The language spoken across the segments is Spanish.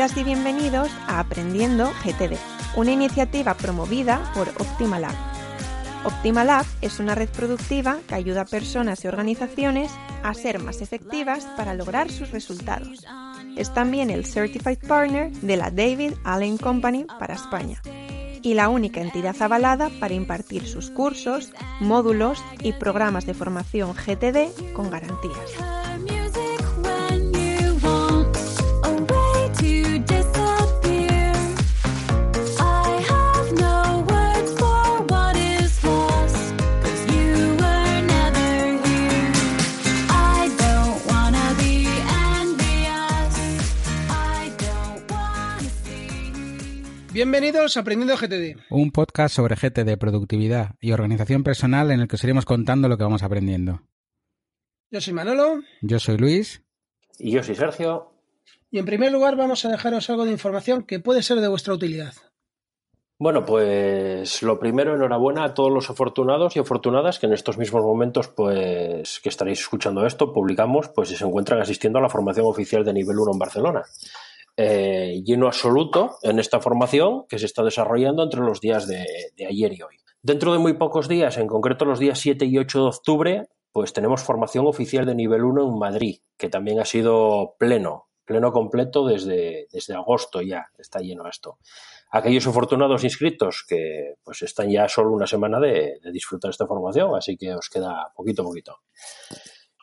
Bienvenidas y bienvenidos a Aprendiendo GTD, una iniciativa promovida por Optimalab. Optimalab es una red productiva que ayuda a personas y organizaciones a ser más efectivas para lograr sus resultados. Es también el Certified Partner de la David Allen Company para España y la única entidad avalada para impartir sus cursos, módulos y programas de formación GTD con garantías. Bienvenidos a Aprendiendo GTD. Un podcast sobre GTD, productividad y organización personal en el que os iremos contando lo que vamos aprendiendo. Yo soy Manolo. Yo soy Luis. Y yo soy Sergio. Y en primer lugar vamos a dejaros algo de información que puede ser de vuestra utilidad. Bueno, pues lo primero, enhorabuena a todos los afortunados y afortunadas que en estos mismos momentos, pues que estaréis escuchando esto, publicamos, pues si se encuentran asistiendo a la formación oficial de nivel 1 en Barcelona. Eh, lleno absoluto en esta formación que se está desarrollando entre los días de, ayer y hoy. Dentro de muy pocos días, en concreto los días 7 y 8 de octubre, pues tenemos formación oficial de nivel 1 en Madrid, que también ha sido pleno, pleno completo desde, desde agosto ya, está lleno esto. Aquellos afortunados inscritos que pues están ya solo una semana de, de disfrutar esta formación, así que os queda poquito a poquito.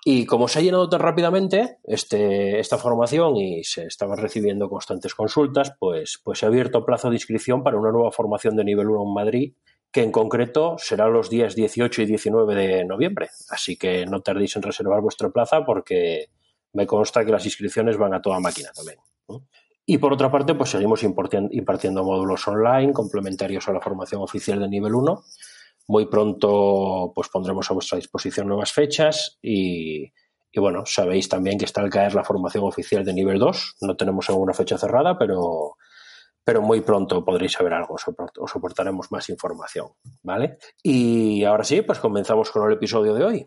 Y como se ha llenado tan rápidamente este, esta formación y se estaban recibiendo constantes consultas, pues, pues se ha abierto plazo de inscripción para una nueva formación de nivel 1 en Madrid, que en concreto será los días 18 y 19 de noviembre. Así que no tardéis en reservar vuestra plaza porque me consta que las inscripciones van a toda máquina también. Y por otra parte, pues seguimos impartiendo módulos online complementarios a la formación oficial de nivel 1 muy pronto pues pondremos a vuestra disposición nuevas fechas y, bueno, sabéis también que está al caer la formación oficial de nivel 2. No tenemos alguna fecha cerrada, pero, pero muy pronto podréis saber algo, os soportaremos más información, ¿vale? Y ahora sí, pues comenzamos con el episodio de hoy.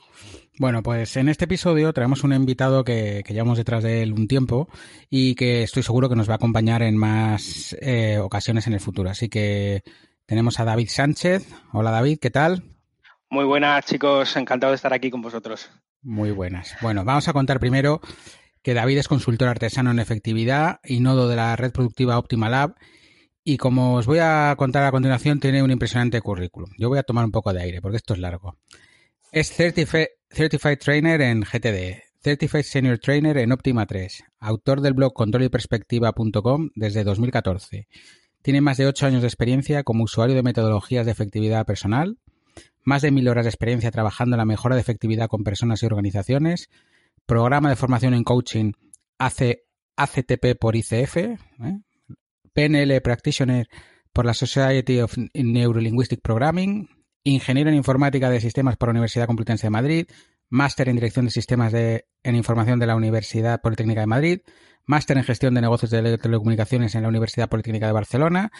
Bueno, pues en este episodio traemos un invitado que, que llevamos detrás de él un tiempo y que estoy seguro que nos va a acompañar en más eh, ocasiones en el futuro. Así que tenemos a David Sánchez. Hola David, ¿qué tal? Muy buenas chicos, encantado de estar aquí con vosotros. Muy buenas. Bueno, vamos a contar primero que David es consultor artesano en efectividad y nodo de la red productiva Optima Lab. Y como os voy a contar a continuación, tiene un impresionante currículum. Yo voy a tomar un poco de aire porque esto es largo. Es Certified Trainer en GTD, Certified Senior Trainer en Optima 3, autor del blog controlyperspectiva.com desde 2014 tiene más de ocho años de experiencia como usuario de metodologías de efectividad personal, más de mil horas de experiencia trabajando en la mejora de efectividad con personas y organizaciones, programa de formación en coaching ACTP por ICF, ¿eh? PNL Practitioner por la Society of Neurolinguistic Programming, ingeniero en informática de sistemas por la Universidad Complutense de Madrid, máster en dirección de sistemas de, en información de la Universidad Politécnica de Madrid, máster en gestión de negocios de telecomunicaciones en la Universidad Politécnica de Barcelona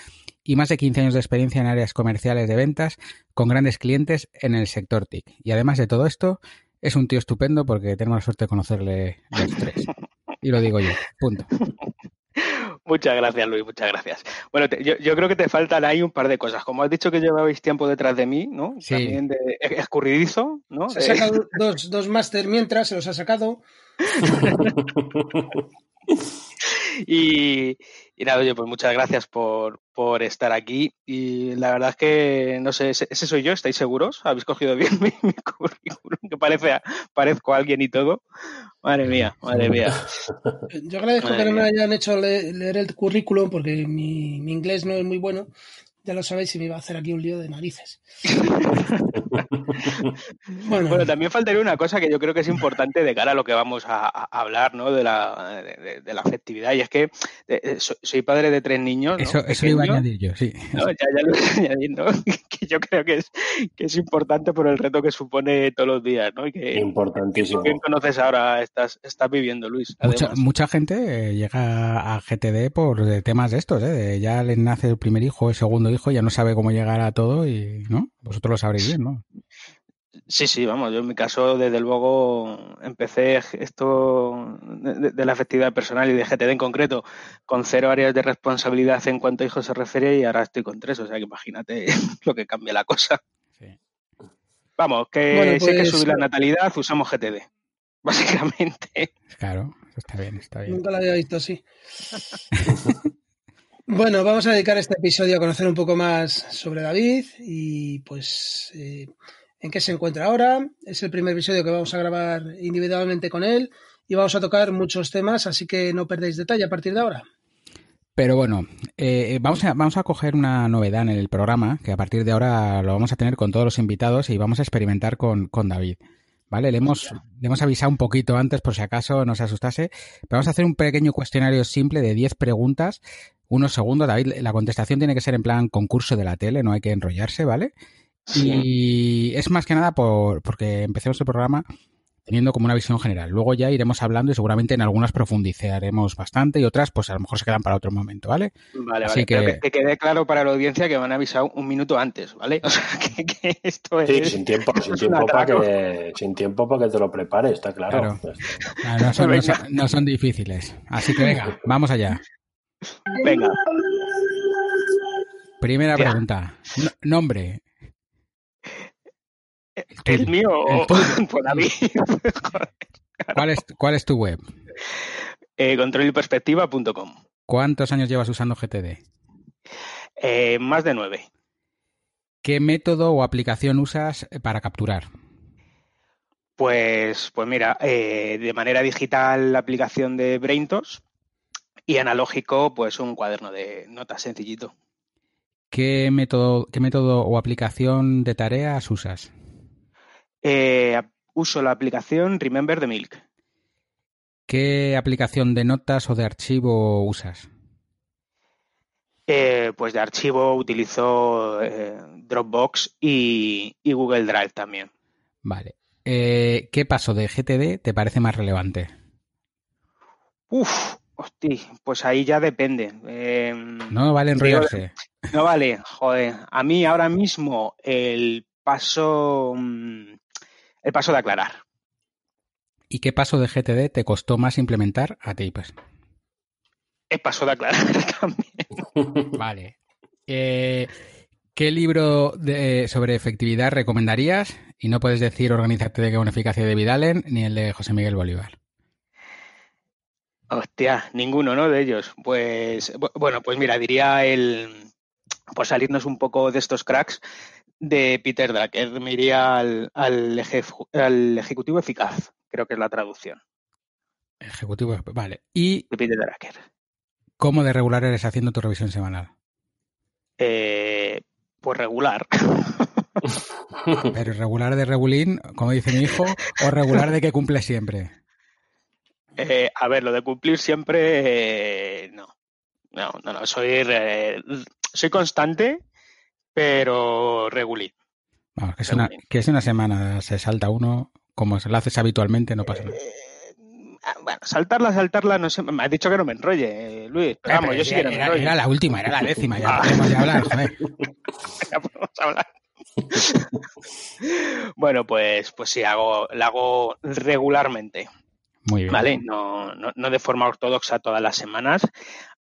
y más de 15 años de experiencia en áreas comerciales de ventas con grandes clientes en el sector TIC. Y además de todo esto, es un tío estupendo porque tenemos la suerte de conocerle los tres. Y lo digo yo, punto. Muchas gracias, Luis, muchas gracias. Bueno, yo, creo que te faltan ahí un par de cosas. Como has dicho que llevabais tiempo detrás de mí, ¿no? Sí. También de escurridizo, ¿no? Se ha sacado dos, dos máster mientras, se los ha sacado. y, nada, oye, pues muchas gracias por, estar aquí. Y la verdad es que, no sé, ese, soy yo, ¿estáis seguros? ¿Habéis cogido bien mi, currículum? Que parece, parezco a alguien y todo. Madre mía, madre mía. Yo agradezco que no me hayan hecho leer, el currículum porque mi, inglés no es muy bueno ya lo sabéis, si me iba a hacer aquí un lío de narices. bueno. también faltaría una cosa que yo creo que es importante de cara a lo que vamos a, hablar, ¿no? De la, de, la afectividad. Y es que eh, soy padre de tres niños. Eso, eso iba a añadir yo, sí. Ya, ya, lo voy añadiendo. Que yo creo que es, que es importante por el reto que supone todos los días, ¿no? Y que, Importantísimo. ¿Quién conoces ahora? Estás, estás viviendo, Luis. Mucha, mucha, gente eh, llega a GTD por temas de estos, ¿eh? ya les nace el primer hijo, el segundo hijo, ya no sabe cómo llegar a todo y, ¿no? Vosotros lo sabréis bien, ¿no? Sí, sí, vamos, yo en mi caso, desde luego, empecé esto de, la efectividad personal y de GTD en concreto con cero áreas de responsabilidad en cuanto a hijos se refiere y ahora estoy con tres, o sea que imagínate lo que cambia la cosa. Vamos, que si hay que pues, subir la natalidad, usamos GTD, básicamente. Claro, está bien, está bien. Nunca lo había visto así. bueno, vamos a dedicar este episodio a conocer un poco más sobre David y pues... Eh, en qué se encuentra ahora. Es el primer episodio que vamos a grabar individualmente con él y vamos a tocar muchos temas, así que no perdéis detalle a partir de ahora. Pero bueno, eh, vamos, a, vamos a coger una novedad en el programa, que a partir de ahora lo vamos a tener con todos los invitados y vamos a experimentar con, con David. ¿Vale? Le hemos, le hemos avisado un poquito antes por si acaso no se asustase. Pero vamos a hacer un pequeño cuestionario simple de 10 preguntas, unos segundos. David, la contestación tiene que ser en plan concurso de la tele, no hay que enrollarse, ¿vale? Y es más que nada por, porque empecemos el programa teniendo como una visión general. Luego ya iremos hablando y seguramente en algunas profundizaremos bastante y otras pues a lo mejor se quedan para otro momento, ¿vale? Vale, vale. Que... que, quede claro para la audiencia que me han avisado un minuto antes, ¿vale? O sea, que, esto es... Sí, sin tiempo, sin tiempo, para que, sin tiempo para que te lo prepares, está claro. no, son, no son difíciles. Así que venga, vamos allá. Venga. Primera pregunta. nombre. ¿El mío o por mí? ¿Cuál, es, ¿Cuál es tu web? Eh, controlperspectiva.com. ¿Cuántos años llevas usando GTD? Eh, más de nueve. ¿Qué método o aplicación usas para capturar? Pues, pues mira, eh, de manera digital la aplicación de BrainTos y analógico, pues un cuaderno de notas sencillito. ¿Qué método, qué método o aplicación de tareas usas? Eh, uso la aplicación Remember the Milk. ¿Qué aplicación de notas o de archivo usas? Eh, pues de archivo utilizo eh, Dropbox y, Google Drive también. Vale. ¿Qué paso de GTD te parece más relevante? Uf, hostia, pues ahí ya depende. no vale enrollarse. No vale, joder. A mí ahora mismo el paso mm, el paso de aclarar. ¿Y qué paso de GTD te costó más implementar a ti? Pues? El paso de aclarar también. Vale. Eh, ¿Qué libro sobre efectividad recomendarías? Y no puedes decir Organízate de una eficacia de Vidalen ni el de José Miguel Bolívar. Hostia, ninguno, ¿no? De ellos. Pues, bueno, pues mira, diría el, por salirnos un poco de estos cracks, de Peter Drucker. Me iría al, al, Ejecutivo Eficaz, creo que es la traducción. Ejecutivo, vale. Y de Peter Drucker. ¿Cómo de regular eres haciendo tu revisión semanal? Eh, pues regular. Pero regular de regulín, como dice mi hijo, o regular de que cumple siempre. Eh, a ver, lo de cumplir siempre, eh, no. No, no, no. Soy, soy constante, pero regulín. que, es una, que es una semana, se salta uno, como se lo haces habitualmente, no pasa nada. Eh, ah, bueno, saltarla, saltarla, no sé. Me has dicho que no me enrolle, eh, Luis. Pero vamos, yo sí que no me enrolle. Era la última, era la décima, ya ah. podemos hablar, joder. ya podemos hablar. bueno, pues, pues sí, hago, la hago regularmente. Muy bien. ¿Vale? No, no, no, de forma ortodoxa todas las semanas.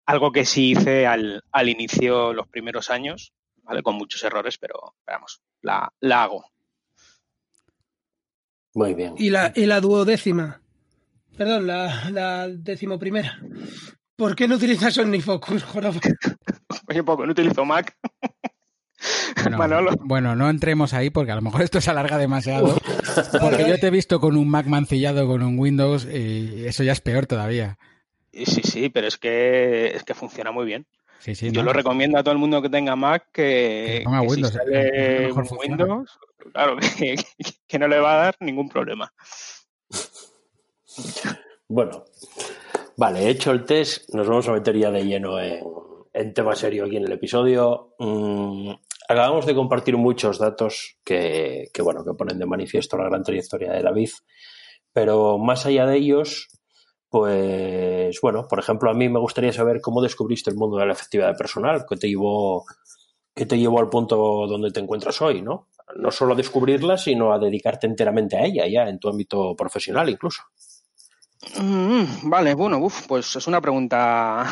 Algo que sí hice al, al inicio, los primeros años, con muchos errores, pero vamos, la, hago. Muy bien. ¿Y la, y la duodécima? Perdón, la, la décimo primera. ¿Por qué no utilizas OmniFocus, Oye, poco, no utilizo Mac. Bueno, no entremos ahí porque a lo mejor esto se alarga demasiado. Porque yo te he visto con un Mac mancillado con un Windows y eso ya es peor todavía. Sí, sí, pero es que, es que funciona muy bien. Yo lo recomiendo a todo el mundo que tenga Mac que, ponga Windows, Windows, claro, que, no le va a dar ningún problema. Bueno, vale, hecho el test, nos vamos a meter ya de lleno en, tema serio aquí en el episodio. Mm, acabamos de compartir muchos datos que, que, bueno, que ponen de manifiesto la gran trayectoria de David, pero más allá de ellos, pues bueno, por ejemplo, a mí me gustaría saber cómo descubriste el mundo de la efectividad personal, que te llevó, que te llevó al punto donde te encuentras hoy, ¿no? no solo a descubrirla, sino a dedicarte enteramente a ella, ya en tu ámbito profesional incluso. Mm, vale, bueno, uf, pues es una pregunta.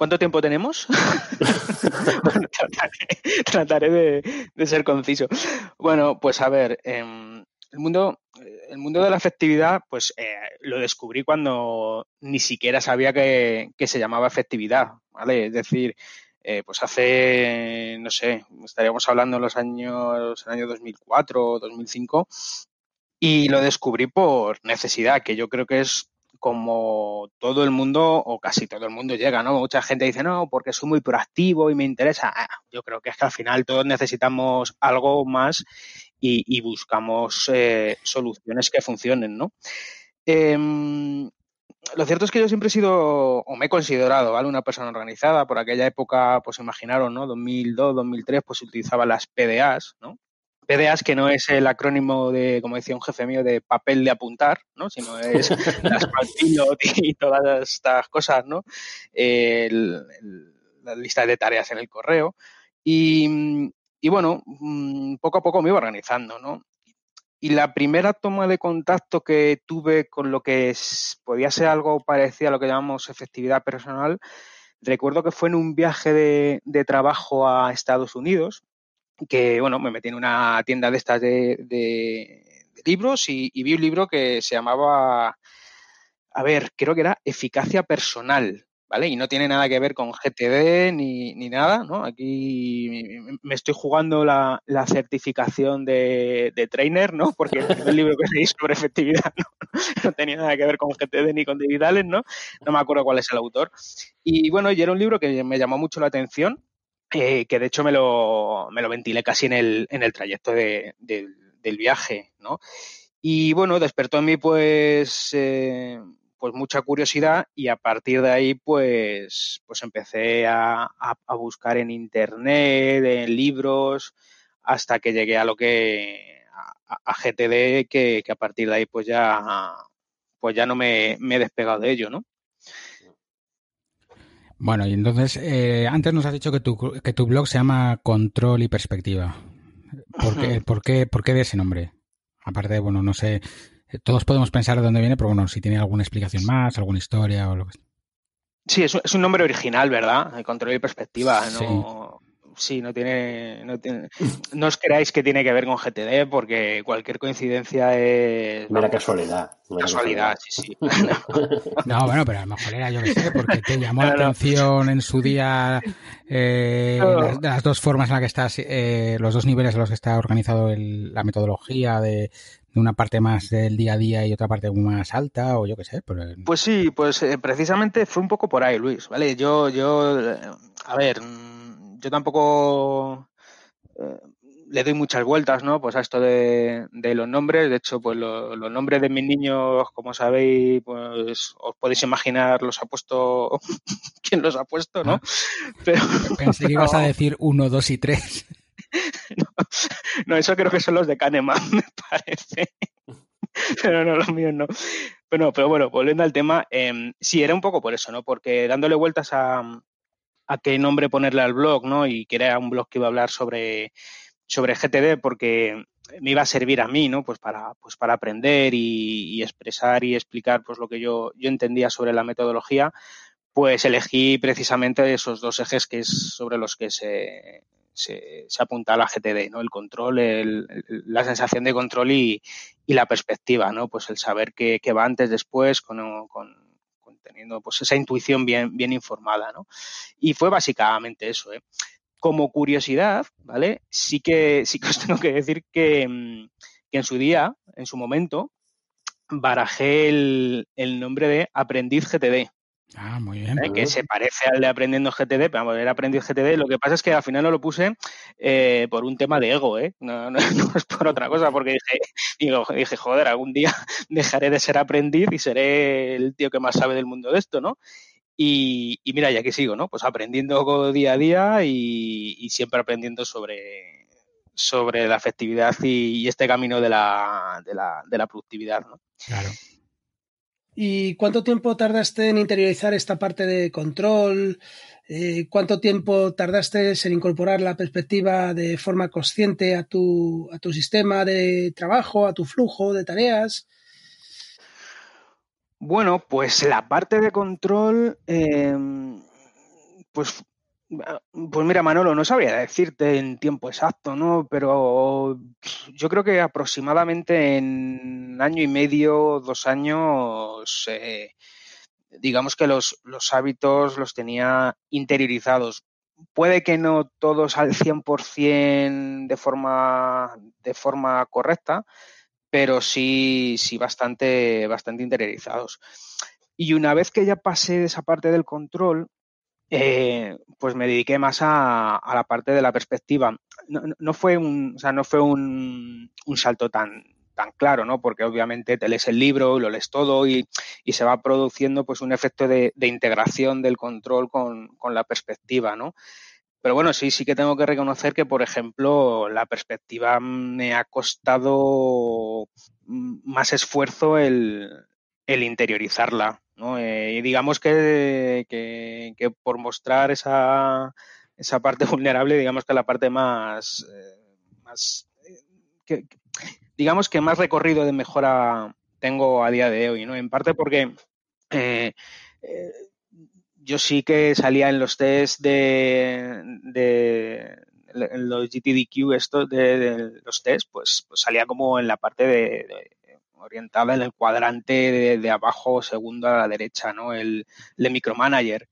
¿Cuánto tiempo tenemos? trataré, de, ser conciso. Bueno, pues a ver, em, el mundo, el mundo de la efectividad, pues eh, lo descubrí cuando ni siquiera sabía que, se llamaba efectividad, ¿vale? Es decir, eh, pues hace, no sé, estaríamos hablando en los años, el año 2004 o 2005, y lo descubrí por necesidad, que yo creo que es como todo el mundo o casi todo el mundo llega, ¿no? Mucha gente dice, no, porque soy muy proactivo y me interesa. Ah, yo creo que es que al final todos necesitamos algo más y, buscamos eh, soluciones que funcionen, ¿no? Em, lo cierto es que yo siempre he sido, o me he considerado, ¿vale? Una persona organizada. Por aquella época, pues imaginaron, ¿no? 2002, 2003, pues utilizaba las PDAs, ¿no? PDAs que no es el acrónimo de, como decía un jefe mío, de papel de apuntar, ¿no? Sino es las pilot y todas estas cosas, ¿no? la lista de tareas en el correo. Y, y bueno, mm, poco a poco me iba organizando, ¿no? Y la primera toma de contacto que tuve con lo que podía ser algo parecido a lo que llamamos efectividad personal, recuerdo que fue en un viaje de, trabajo a Estados Unidos, que bueno, me metí en una tienda de estas de, libros y, vi un libro que se llamaba, a ver, creo que era Eficacia Personal, ¿vale? Y no tiene nada que ver con GTD ni, ni nada, ¿no? Aquí me estoy jugando la, certificación de, trainer, ¿no? Porque el libro que leí sobre efectividad ¿no? tenía nada que ver con GTD ni con digitales, ¿no? No me acuerdo cuál es el autor. Y bueno, y era un libro que me llamó mucho la atención, eh, que de hecho me lo, me lo ventilé casi en el, en el trayecto de, del viaje, ¿no? Y bueno, despertó en mí pues... Eh, pues mucha curiosidad y a partir de ahí pues, pues empecé a, buscar en internet, en libros, hasta que llegué a lo que a, GTD, que, a partir de ahí pues ya pues ya no me, he despegado de ello, ¿no? Bueno, y entonces, eh, antes nos has dicho que tu, que tu blog se llama Control y Perspectiva. ¿Por qué, por, qué, ¿Por qué de ese nombre? Aparte, bueno, no sé, todos podemos pensar de dónde viene, pero bueno, si tiene alguna explicación más, alguna historia o lo que sea. Sí, es, un nombre original, ¿verdad? El control y perspectiva. No, sí, no tiene, no os creáis que tiene que ver con GTD porque cualquier coincidencia es... Mera casualidad. casualidad, sí, sí. no, bueno, pero a lo mejor era yo que sé, porque te llamó la atención en su día eh, las, dos formas en las que estás, eh, los dos niveles en los que está organizado la metodología de, una parte más del día a día y otra parte más alta o yo qué sé. Pues, pues sí, pues eh, precisamente fue un poco por ahí, Luis, ¿vale? Yo, yo, a ver, yo tampoco eh, le doy muchas vueltas, ¿no? Pues a esto de, los nombres. De hecho, pues los nombres de mis niños, como sabéis, pues os podéis imaginar los ha puesto quién los ha puesto, ¿no? Ah. Pero, Pensé que ibas a decir uno, dos y tres. no, eso creo que son los de Kahneman, me parece. pero no, los míos no. Pero, pero bueno, volviendo al tema, eh, sí, era un poco por eso, ¿no? Porque dándole vueltas a, a qué nombre ponerle al blog, ¿no? Y que era un blog que iba a hablar sobre, sobre GTD porque me iba a servir a mí, ¿no? Pues para, pues para aprender y, expresar y explicar pues lo que yo, yo entendía sobre la metodología, pues elegí precisamente esos dos ejes que es sobre los que se, se, apunta la GTD, ¿no? El control, la sensación de control y, la perspectiva, ¿no? Pues el saber qué, va antes, después, con, con teniendo pues esa intuición bien, bien informada, ¿no? Y fue básicamente eso, ¿eh? Como curiosidad, ¿vale? Sí que, sí que os tengo que decir que, mm, que en su día, en su momento, barajé el, el nombre de Aprendiz GTD. Ah, muy bien. ¿Eh? Que se parece al de Aprendiendo GTD, pero era Aprendiz GTD. Lo que pasa es que al final no lo puse eh, por un tema de ego, ¿eh? No, no, es por otra cosa, porque dije, digo, dije, joder, algún día dejaré de ser aprendiz y seré el tío que más sabe del mundo de esto, ¿no? Y, mira, ya que sigo, ¿no? Pues aprendiendo día a día y, siempre aprendiendo sobre, sobre la efectividad y, este camino de la, de la, de la productividad, ¿no? Claro. ¿Y cuánto tiempo tardaste en interiorizar esta parte de control? Eh, ¿Cuánto tiempo tardaste en incorporar la perspectiva de forma consciente a tu, a tu sistema de trabajo, a tu flujo de tareas? Bueno, pues la parte de control, em, pues, pues mira, Manolo, no sabría decirte en tiempo exacto, ¿no? Pero yo creo que aproximadamente en año y medio, dos años, eh, digamos que los, los hábitos los tenía interiorizados. Puede que no todos al 100% de forma, de forma correcta, pero sí, sí bastante, bastante interiorizados. Y una vez que ya pasé esa parte del control, eh, pues me dediqué más a, la parte de la perspectiva. No, fue un, o sea, no fue un, un, salto tan, tan claro, ¿no? Porque obviamente te lees el libro, lo lees todo y, y se va produciendo pues un efecto de, de integración del control con, con, la perspectiva, ¿no? Pero bueno, sí, sí que tengo que reconocer que, por ejemplo, la perspectiva me ha costado más esfuerzo el, interiorizarla. ¿No? Eh, digamos que, que, por mostrar esa, esa parte vulnerable, digamos que la parte más, eh, más que, digamos que más recorrido de mejora tengo a día de hoy, ¿no? En parte porque eh, yo sí que salía en los test de, de los GTDQ, esto de, los test, pues, pues, salía como en la parte de, orientada en el cuadrante de, abajo, segundo a la derecha, ¿no? El, el micromanager.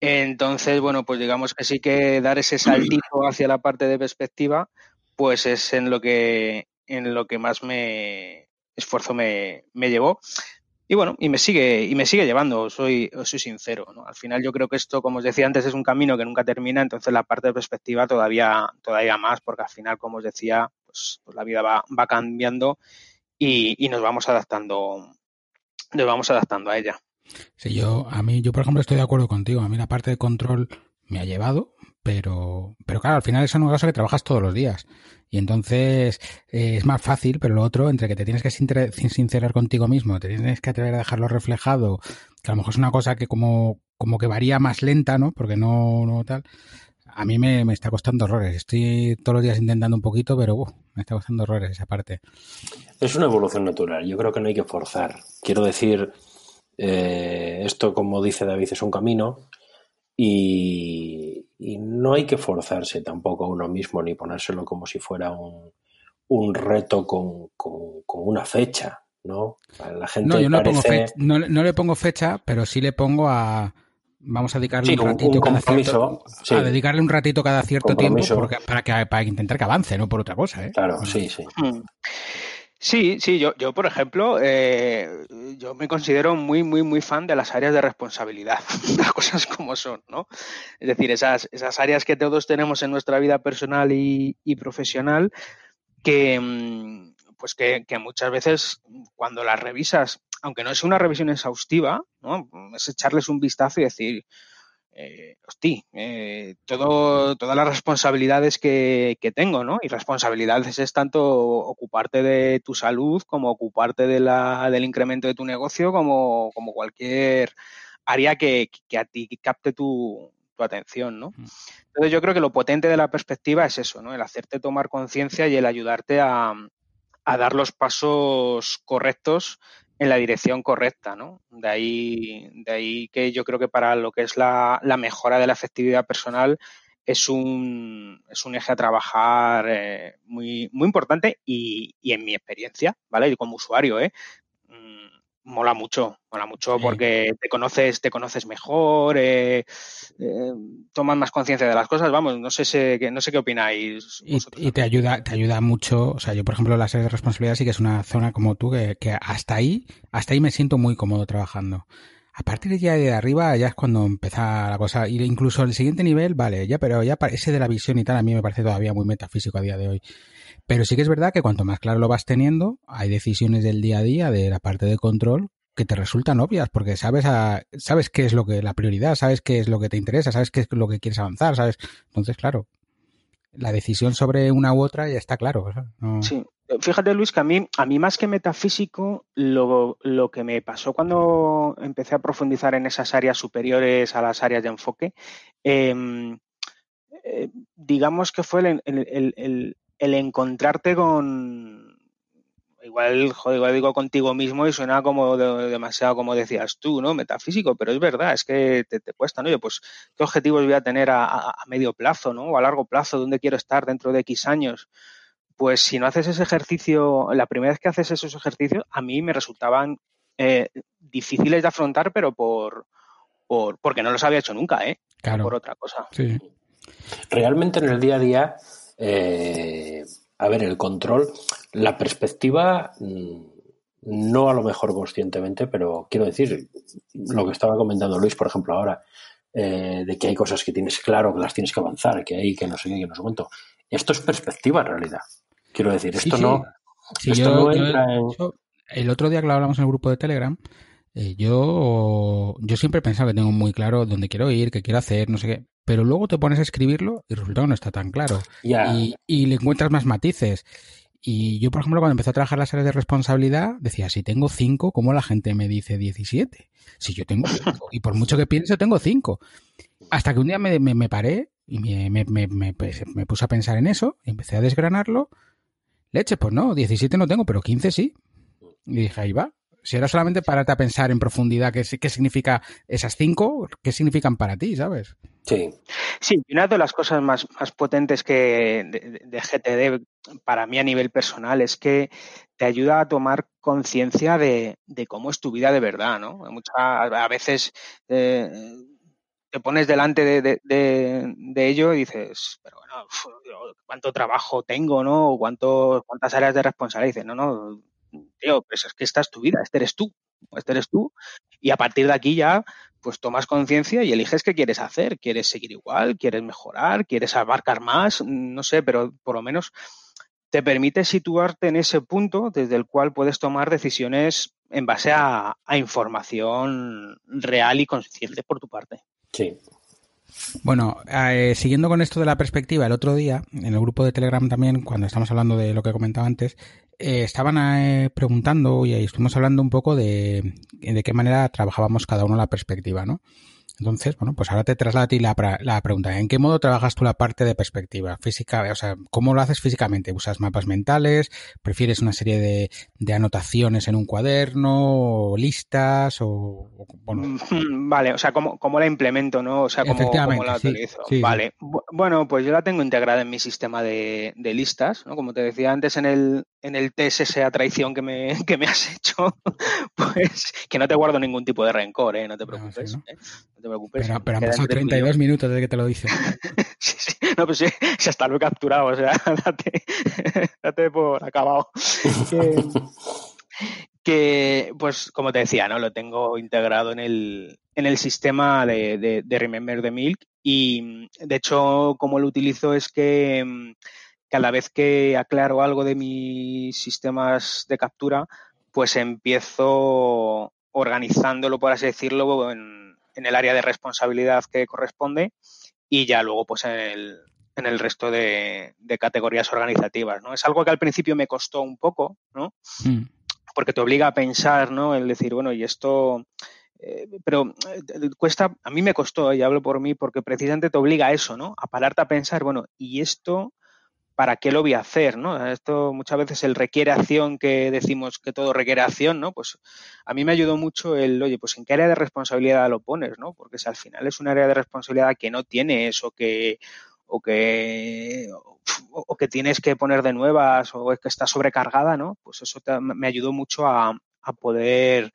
Entonces, bueno, pues digamos que sí que dar ese saltito hacia la parte de perspectiva, pues es en lo que, en lo que más me esfuerzo me, me llevó. Y bueno, y me sigue, y me sigue llevando, soy, soy sincero. ¿no? Al final yo creo que esto, como os decía antes, es un camino que nunca termina, entonces la parte de perspectiva todavía, todavía más, porque al final, como os decía, pues, pues la vida va, va cambiando y, y, nos vamos adaptando, nos vamos adaptando a ella. Sí, yo, a mí, yo por ejemplo estoy de acuerdo contigo. A mí la parte de control me ha llevado, pero, pero claro, al final es una cosa que trabajas todos los días. Y entonces eh, es más fácil, pero lo otro, entre que te tienes que sincerar contigo mismo, te tienes que atrever a dejarlo reflejado, que a lo mejor es una cosa que como, como que varía más lenta, ¿no? Porque no, no tal. A mí me, me está costando horrores. Estoy todos los días intentando un poquito, pero me está costando horrores esa parte. Es una evolución natural. Yo creo que no hay que forzar. Quiero decir, eh, esto, como dice David, es un camino y, no hay que forzarse tampoco a uno mismo ni ponérselo como si fuera un, un reto con, con, una fecha, ¿no? la gente no, yo no, pongo fecha, no, le pongo fecha, pero sí le pongo a vamos a dedicarle un ratito cada cierto a dedicarle un ratito cada cierto tiempo para que para intentar que avance no por otra cosa ¿eh? claro sí sí mm. Sí, sí, yo, yo por ejemplo, eh, yo me considero muy, muy, muy fan de las áreas de responsabilidad, las cosas como son, ¿no? Es decir, esas, esas áreas que todos tenemos en nuestra vida personal y, profesional, que, mm, pues que, que, muchas veces cuando las revisas, aunque no es una revisión exhaustiva, ¿no? Es echarles un vistazo y decir, eh, hostia, eh, todo, todas las responsabilidades que, tengo, ¿no? Y responsabilidades es tanto ocuparte de tu salud como ocuparte de la, del incremento de tu negocio como, como cualquier área que, a ti capte tu, tu atención, ¿no? Mm. Entonces yo creo que lo potente de la perspectiva es eso, ¿no? El hacerte tomar conciencia y el ayudarte a, a dar los pasos correctos en la dirección correcta, ¿no? De ahí, de ahí que yo creo que para lo que es la, mejora de la efectividad personal es un, es un eje a trabajar eh, muy, muy importante y, y, en mi experiencia, ¿vale? Y como usuario, ¿eh? Mola mucho, mola mucho porque te conoces, te conoces mejor, eh, eh, tomas más conciencia de las cosas, vamos, no sé, no sé qué opináis. Y, te ayuda, te ayuda mucho, o sea, yo por ejemplo la serie de responsabilidad sí que es una zona como tú que, que hasta ahí, hasta ahí me siento muy cómodo trabajando. A partir de ya de arriba ya es cuando empieza la cosa. Y incluso el siguiente nivel, vale, ya, pero ya ese de la visión y tal a mí me parece todavía muy metafísico a día de hoy. Pero sí que es verdad que cuanto más claro lo vas teniendo, hay decisiones del día a día de la parte de control que te resultan obvias, porque sabes sabes qué es lo que la prioridad, sabes qué es lo que te interesa, sabes qué es lo que quieres avanzar, sabes. Entonces, claro, la decisión sobre una u otra ya está claro. Sí, fíjate, Luis, que a mí, a mí más que metafísico, lo, lo, que me pasó cuando empecé a profundizar en esas áreas superiores a las áreas de enfoque, em, eh, digamos que fue el, el encontrarte con, igual, joder, igual digo contigo mismo y suena como demasiado como decías tú, ¿no? Metafísico, pero es verdad, es que te, cuesta, ¿no? Oye, pues, ¿qué objetivos voy a tener a, a, medio plazo, ¿no? O a largo plazo, ¿dónde quiero estar dentro de X años? Pues si no haces ese ejercicio, la primera vez que haces esos ejercicios, a mí me resultaban eh, difíciles de afrontar, pero por, por, porque no los había hecho nunca, ¿eh? Claro. Por otra cosa. Sí. Realmente en el día a día, eh, a ver, el control, la perspectiva, mm, no a lo mejor conscientemente, pero quiero decir, lo que estaba comentando Luis, por ejemplo, ahora, eh, de que hay cosas que tienes claro, que las tienes que avanzar, que hay que no sé qué, que no sé cuánto. Esto es perspectiva en realidad. Quiero decir, esto Sí, sí. no. Sí, esto yo- no yo- entra en. yo- el otro día que lo hablamos en el grupo de Telegram, eh, yo, yo siempre he pensado que tengo muy claro dónde quiero ir, qué quiero hacer, no sé qué. Pero luego te pones a escribirlo y resulta que no está tan claro. Y, y le encuentras más matices. Y yo, por ejemplo, cuando empecé a trabajar las áreas de responsabilidad, decía, si tengo cinco, ¿cómo la gente me dice 17? Si yo tengo cinco. Y por mucho que piense, tengo cinco. Hasta que un día me, me- me paré y me, me- me- me- pues, me puse a pensar en eso, y empecé a desgranarlo. Leche, pues no, 17 no tengo, pero 15 sí. Y dije, ahí va. Si era solamente pararte a pensar en profundidad qué, qué significa esas cinco, qué significan para ti, ¿sabes? sí. Sí, y una de las cosas más, más potentes que de, de- GTD para mí a nivel personal es que te ayuda a tomar conciencia de, de cómo es tu vida de verdad, ¿no? Muchas, a veces eh, te pones delante de, de- de- de ello y dices, pero bueno, uf, ¿cuánto trabajo tengo, no? O ¿Cuánto, ¿Cuántas áreas de responsabilidad? Y dices, no, no, tío, pues es que esta es tu vida, este eres tú, este eres tú. Y a partir de aquí ya pues tomas conciencia y eliges qué quieres hacer. ¿Quieres seguir igual? ¿Quieres mejorar? ¿Quieres abarcar más? No sé, pero por lo menos te permite situarte en ese punto desde el cual puedes tomar decisiones en base a, a información real y consciente por tu parte. Sí. Bueno, eh, siguiendo con esto de la perspectiva, el otro día, en el grupo de Telegram también, cuando estamos hablando de lo que comentaba antes, eh, estaban eh, preguntando y estuvimos hablando un poco de, de qué manera trabajábamos cada uno la perspectiva, ¿no? Entonces, bueno, pues ahora te traslado a ti la, la pregunta. ¿En qué modo trabajas tú la parte de perspectiva física? O sea, ¿cómo lo haces físicamente? ¿Usas mapas mentales? ¿Prefieres una serie de, de anotaciones en un cuaderno? ¿O listas? O, o, bueno, Mm, Vale, o sea, ¿cómo, cómo la implemento, no? O sea, ¿cómo, cómo la utilizo? sí, sí. vale. Bu- Bueno, pues yo la tengo integrada en mi sistema de, de listas, ¿no? Como te decía antes en el, en el test ese a traición que me, que me has hecho, pues que no te guardo ningún tipo de rencor, ¿eh? No te No, preocupes. sí, ¿no? ¿eh? No te preocupes. pero, pero han pasado entre tú y yo. 32 minutos desde que te lo dice. Sí, sí. No, pues sí, si hasta lo he capturado, o sea, date, date por acabado. Que, que, pues, como te decía, ¿no? Lo tengo integrado en el, en el sistema de, de- de Remember the Milk y, de hecho, como lo utilizo es que mm, cada vez que aclaro algo de mis sistemas de captura, pues empiezo organizándolo, por así decirlo, en, en el área de responsabilidad que corresponde y ya luego pues en el, en el resto de, de categorías organizativas, ¿no? Es algo que al principio me costó un poco, ¿no? Mm. Porque te obliga a pensar, ¿no? El decir, bueno, y esto... eh, pero eh, cuesta, a mí me costó, y hablo por mí, porque precisamente te obliga a eso, ¿no? A pararte a pensar, bueno, ¿y esto para qué lo voy a hacer, ¿no? Esto muchas veces el requiere acción que decimos que todo requiere acción, ¿no? Pues a mí me ayudó mucho el, oye, pues en qué área de responsabilidad lo pones, ¿no? Porque si al final es un área de responsabilidad que no tienes o que o que o, que tienes que poner de nuevas o es que está sobrecargada, ¿no? Pues eso te- me ayudó mucho a, a poder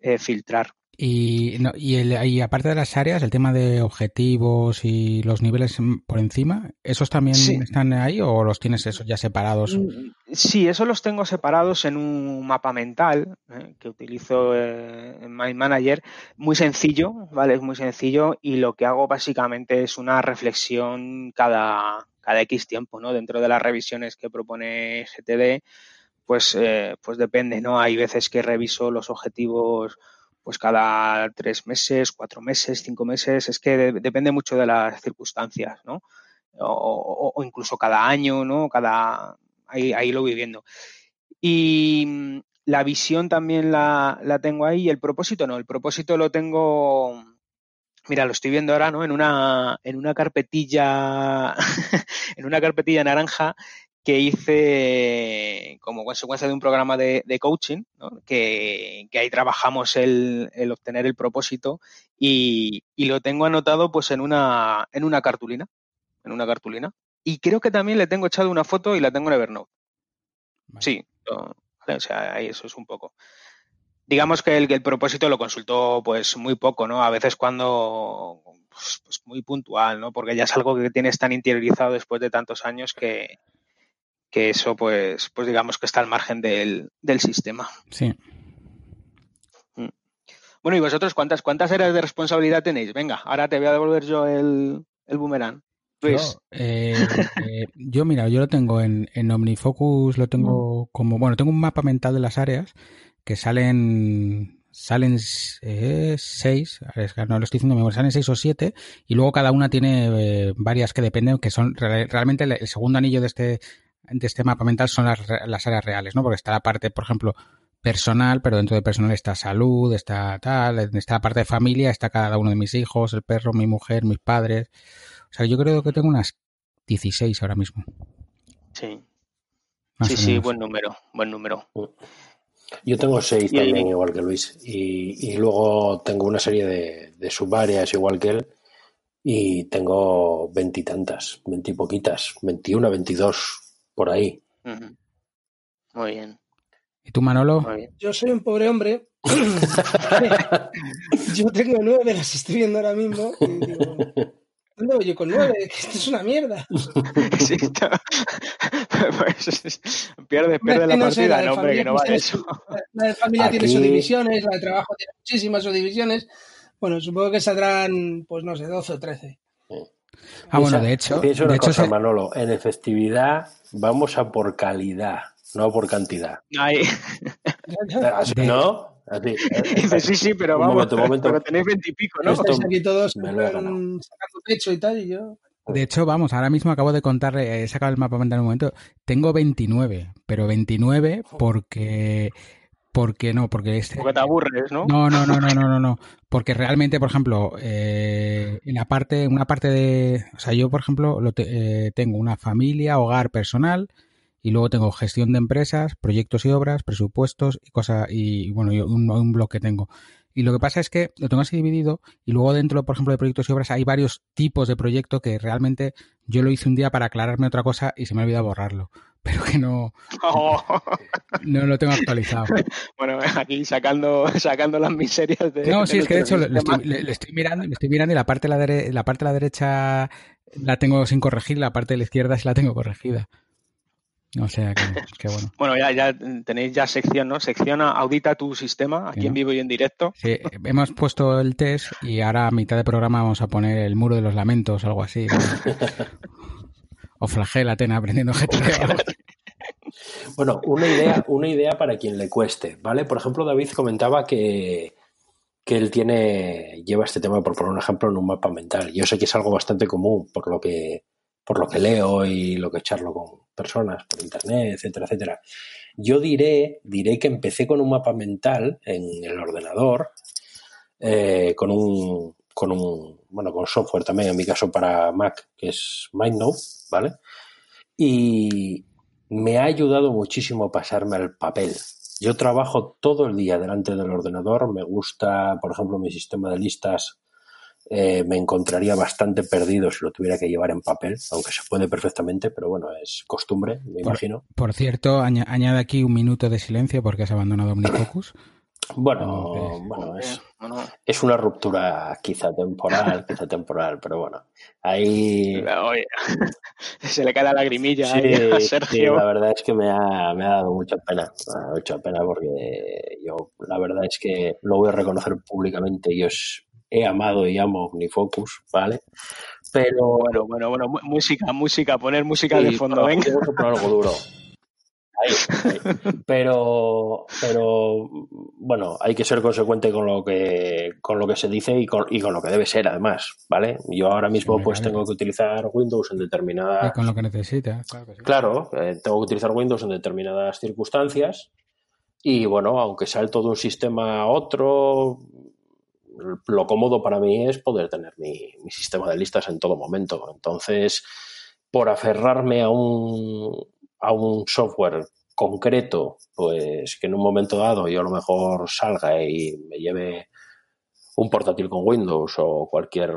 eh, filtrar. Y, no, y, el- y aparte de las áreas, el tema de objetivos y los niveles por encima, ¿esos también Sí. están ahí o los tienes esos ya separados? Mm, Sí, eso los tengo separados en un mapa mental ¿eh? que utilizo eh, en My Manager. Muy sencillo, ¿vale? Es muy sencillo y lo que hago básicamente es una reflexión cada, cada X tiempo, ¿no? Dentro de las revisiones que propone GTD, pues, eh, pues depende, ¿no? Hay veces que reviso los objetivos pues cada tres meses, cuatro meses, cinco meses, es que de- depende mucho de las circunstancias, ¿no? O, o- incluso cada año, ¿no? Cada, ahí, ahí lo voy viendo. Y mm, la visión también la, la tengo ahí y el propósito no. El propósito lo tengo Mira, lo estoy viendo ahora, ¿no? En una, en una carpetilla, en una carpetilla naranja que hice como consecuencia de un programa de, coaching, ¿no? que, ahí trabajamos el, obtener el propósito y, lo tengo anotado pues en una, en una cartulina, en una cartulina. Y creo que también le tengo echado una foto y la tengo en Evernote. Sí, o sea, ahí eso es un poco digamos que el, el, propósito lo consultó pues muy poco, ¿no? A veces cuando, pues, pues, muy puntual, ¿no? Porque ya es algo que tienes tan interiorizado después de tantos años que, que eso pues, pues digamos que está al margen del, del sistema. Sí. Mm. Bueno, ¿y vosotros cuántas, cuántas áreas de responsabilidad tenéis? Venga, ahora te voy a devolver yo el, el boomerang. Yo, eh, eh, yo, mira, yo lo tengo en, en Omnifocus, lo tengo mm. como, bueno, tengo un mapa mental de las áreas que salen salen eh, seis, no lo estoy diciendo, salen seis o siete, y luego cada una tiene eh, varias que dependen, que son realmente el, segundo anillo de este, de este mapa mental son las, las, áreas reales, ¿no? Porque está la parte, por ejemplo, personal, pero dentro de personal está salud, está tal, está la parte de familia, está cada uno de mis hijos, el perro, mi mujer, mis padres. O sea, yo creo que tengo unas 16 ahora mismo. Sí. sí, sí, buen número, buen número. Yo tengo seis también, igual que Luis. Y, luego tengo una serie de, de subáreas igual que él. Y tengo veintitantas, veintipoquitas, veintiuna, veintidós, por ahí. Muy bien. ¿Y tú, Manolo? Yo soy un pobre hombre. Yo tengo nueve, las estoy viendo ahora mismo. Y digo, ¿Dónde voy yo con nueve? Esto es una mierda. sí, pues, pierde, pierde la partida, no, hombre, que no va eso. La de familia tiene sus divisiones, la de trabajo tiene muchísimas subdivisiones. Bueno, supongo que saldrán, pues no sé, 12 o 13. Ah, bueno, de hecho. Pienso una de cosa, Manolo. En efectividad vamos a por calidad, no por cantidad. Ay. ¿No? Dice, sí, sí, pero vamos, momento, momento. pero tenéis veintipico, ¿no? Estáis aquí todos sacando pecho y tal, y yo... De hecho, vamos, ahora mismo acabo de contar, he sacado el mapa mental en un momento, tengo 29, pero 29 porque... Porque no, porque este... Porque te aburres, ¿no? No, no, no, no, no, no, no. Porque realmente, por ejemplo, eh, en la parte, una parte de, o sea, yo, por ejemplo, lo eh, tengo una familia, hogar personal, y luego tengo gestión de empresas, proyectos y obras, presupuestos y cosas, y bueno, un, un bloque tengo. Y lo que pasa es que lo tengo así dividido y luego dentro, por ejemplo, de proyectos y obras hay varios tipos de proyecto que realmente yo lo hice un día para aclararme otra cosa y se me ha olvidado borrarlo. Pero que no, oh. no lo tengo actualizado. Bueno, aquí sacando, sacando las miserias de. No, sí, es que de hecho le, estoy, mirando, le estoy mirando y la parte de la, la parte de la derecha la tengo sin corregir, la parte de la izquierda sí la tengo corregida. O sea, que, bueno. bueno, ya, ya tenéis ya sección, ¿no? Sección audita tu sistema aquí en vivo y en directo. Sí, hemos puesto el test y ahora a mitad de programa vamos a poner el muro de los lamentos o algo así. o flagela Atena aprendiendo GTA. bueno, una idea, una idea para quien le cueste, ¿vale? Por ejemplo, David comentaba que, que él tiene, lleva este tema, por poner un ejemplo, en un mapa mental. Yo sé que es algo bastante común, por lo que por lo que leo y lo que charlo con personas por internet, etcétera, etcétera. Yo diré, diré que empecé con un mapa mental en el ordenador, eh, con un con un bueno con software también, en mi caso para Mac, que es MindNote, ¿vale? Y me ha ayudado muchísimo a pasarme al papel. Yo trabajo todo el día delante del ordenador, me gusta, por ejemplo, mi sistema de listas eh, me encontraría bastante perdido si lo tuviera que llevar en papel, aunque se puede perfectamente, pero bueno, es costumbre, me imagino. Por cierto, añade aquí un minuto de silencio porque has abandonado Omnifocus. Bueno, bueno, es, una ruptura quizá temporal, quizá temporal, pero bueno, ahí... se le cae la lagrimilla a Sergio. la verdad es que me ha, me ha dado mucha pena, mucha pena porque yo, la verdad es que lo voy a reconocer públicamente y os he amado y amo Omnifocus, ¿vale? Pero bueno, bueno, bueno, música, música, poner música de fondo, venga. algo duro. Pero, pero bueno, hay que ser consecuente con lo que, con lo que se dice y con, y con lo que debe ser, además, ¿vale? Yo ahora mismo pues tengo que utilizar Windows en determinadas... Con lo que necesita, claro. Eh, tengo que utilizar Windows en determinadas circunstancias y bueno, aunque salto de un sistema a otro, lo cómodo para mí es poder tener mi, mi sistema de listas en todo momento. Entonces, por aferrarme a un, a un software concreto, pues que en un momento dado yo a lo mejor salga y me lleve un portátil con Windows o cualquier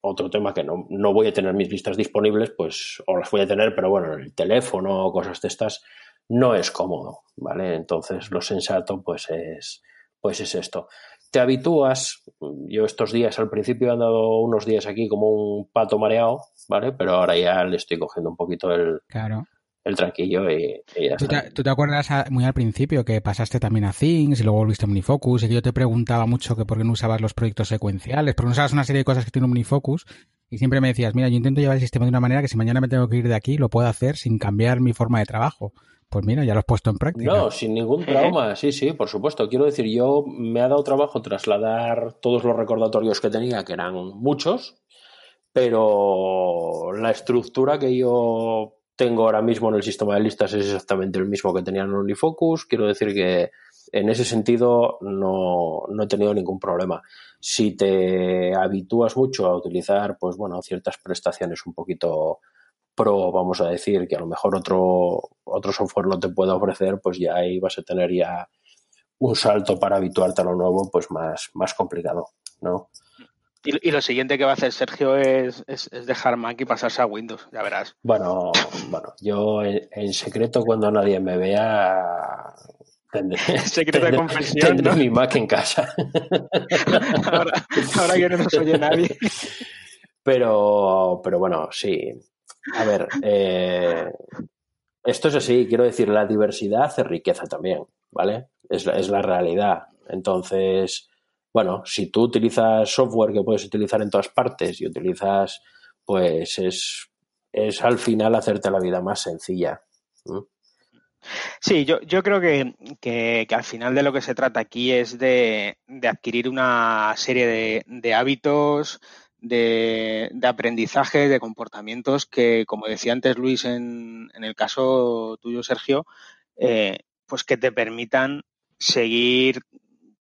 otro tema que no, no, voy a tener mis listas disponibles, pues, o las voy a tener, pero bueno, en el teléfono o cosas de estas, no es cómodo, ¿vale? Entonces lo sensato, pues es, pues es esto. Te habitúas, yo estos días, al principio he andado unos días aquí como un pato mareado, ¿vale? Pero ahora ya le estoy cogiendo un poquito el, claro el tranquillo y, ya ¿Tú, te, ¿Tú te, acuerdas muy al principio que pasaste también a Things y luego volviste a Omnifocus y que yo te preguntaba mucho que por qué no usabas los proyectos secuenciales, porque no usabas una serie de cosas que tiene Omnifocus y siempre me decías, mira, yo intento llevar el sistema de una manera que si mañana me tengo que ir de aquí lo puedo hacer sin cambiar mi forma de trabajo. Pues mira, ya lo has puesto en práctica. No, sin ningún trauma, sí, sí, por supuesto. Quiero decir, yo me ha dado trabajo trasladar todos los recordatorios que tenía, que eran muchos, pero la estructura que yo tengo ahora mismo en el sistema de listas es exactamente el mismo que tenía en Unifocus. Quiero decir que en ese sentido no, no, he tenido ningún problema. Si te habitúas mucho a utilizar, pues bueno, ciertas prestaciones un poquito pro, vamos a decir, que a lo mejor otro, otro software no te puede ofrecer, pues ya ahí vas a tener ya un salto para habituarte a lo nuevo, pues más, más complicado, ¿no? Y, lo siguiente que va a hacer Sergio es, dejar Mac y pasarse a Windows, ya verás. Bueno, bueno, yo en, secreto cuando nadie me vea tendré, confesión, mi Mac en casa. ahora, ahora que no nos oye nadie. Pero, pero bueno, sí. A ver, eh, esto es así, quiero decir, la diversidad hace riqueza también, ¿vale? Es es la realidad. Entonces, bueno, si tú utilizas software que puedes utilizar en todas partes y utilizas, pues es, es al final hacerte la vida más sencilla. Sí, yo, yo creo que, que, al final de lo que se trata aquí es de, de adquirir una serie de, de hábitos, de, de, aprendizaje, de comportamientos que, como decía antes Luis en, en el caso tuyo, Sergio, eh, pues que te permitan seguir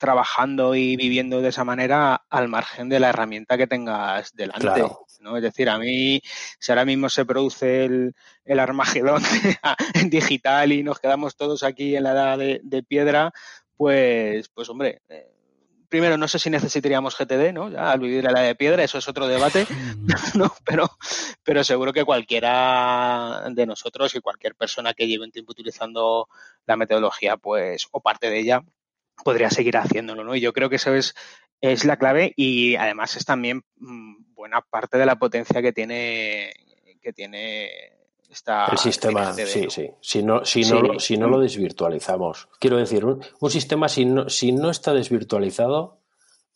trabajando y viviendo de esa manera al margen de la herramienta que tengas delante. ¿no? Es decir, a mí, si ahora mismo se produce el, el Armagedón en digital y nos quedamos todos aquí en la edad de, piedra, pues, pues hombre, eh, primero no sé si necesitaríamos GTD, ¿no? Ya al vivir en la edad de piedra, eso es otro debate, ¿no? Pero, pero seguro que cualquiera de nosotros y cualquier persona que lleve un tiempo utilizando la metodología, pues, o parte de ella, podría seguir haciéndolo, ¿no? Y yo creo que eso es, es la clave y además es también mm, buena parte de la potencia que tiene, que tiene esta el sistema, sí, sí. Si no, si no, Lo, si no lo desvirtualizamos. Quiero decir, un, sistema si no, si no está desvirtualizado,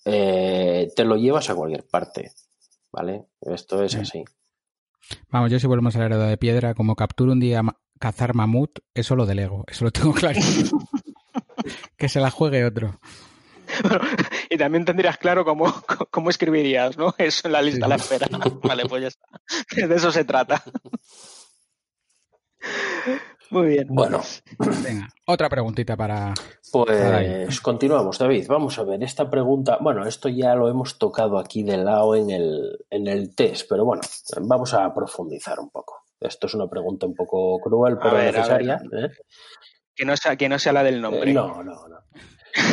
eh, te lo llevas a cualquier parte. ¿Vale? Esto es así. Vamos, yo si volvemos a la era de piedra, como capturo un día cazar mamut, eso lo delego, eso lo tengo claro. Que se la juegue otro. y también tendrías claro cómo, cómo escribirías, ¿no? Eso en la lista a la espera. Vale, pues ya está. De eso se trata. Muy bien. Bueno, venga, otra preguntita para. Pues continuamos, David. Vamos a ver, esta pregunta. Bueno, esto ya lo hemos tocado aquí de lado en el, en el test, pero bueno, vamos a profundizar un poco. Esto es una pregunta un poco cruel, pero necesaria. ¿eh? Que no, sea, que no sea la del nombre. No, no, no.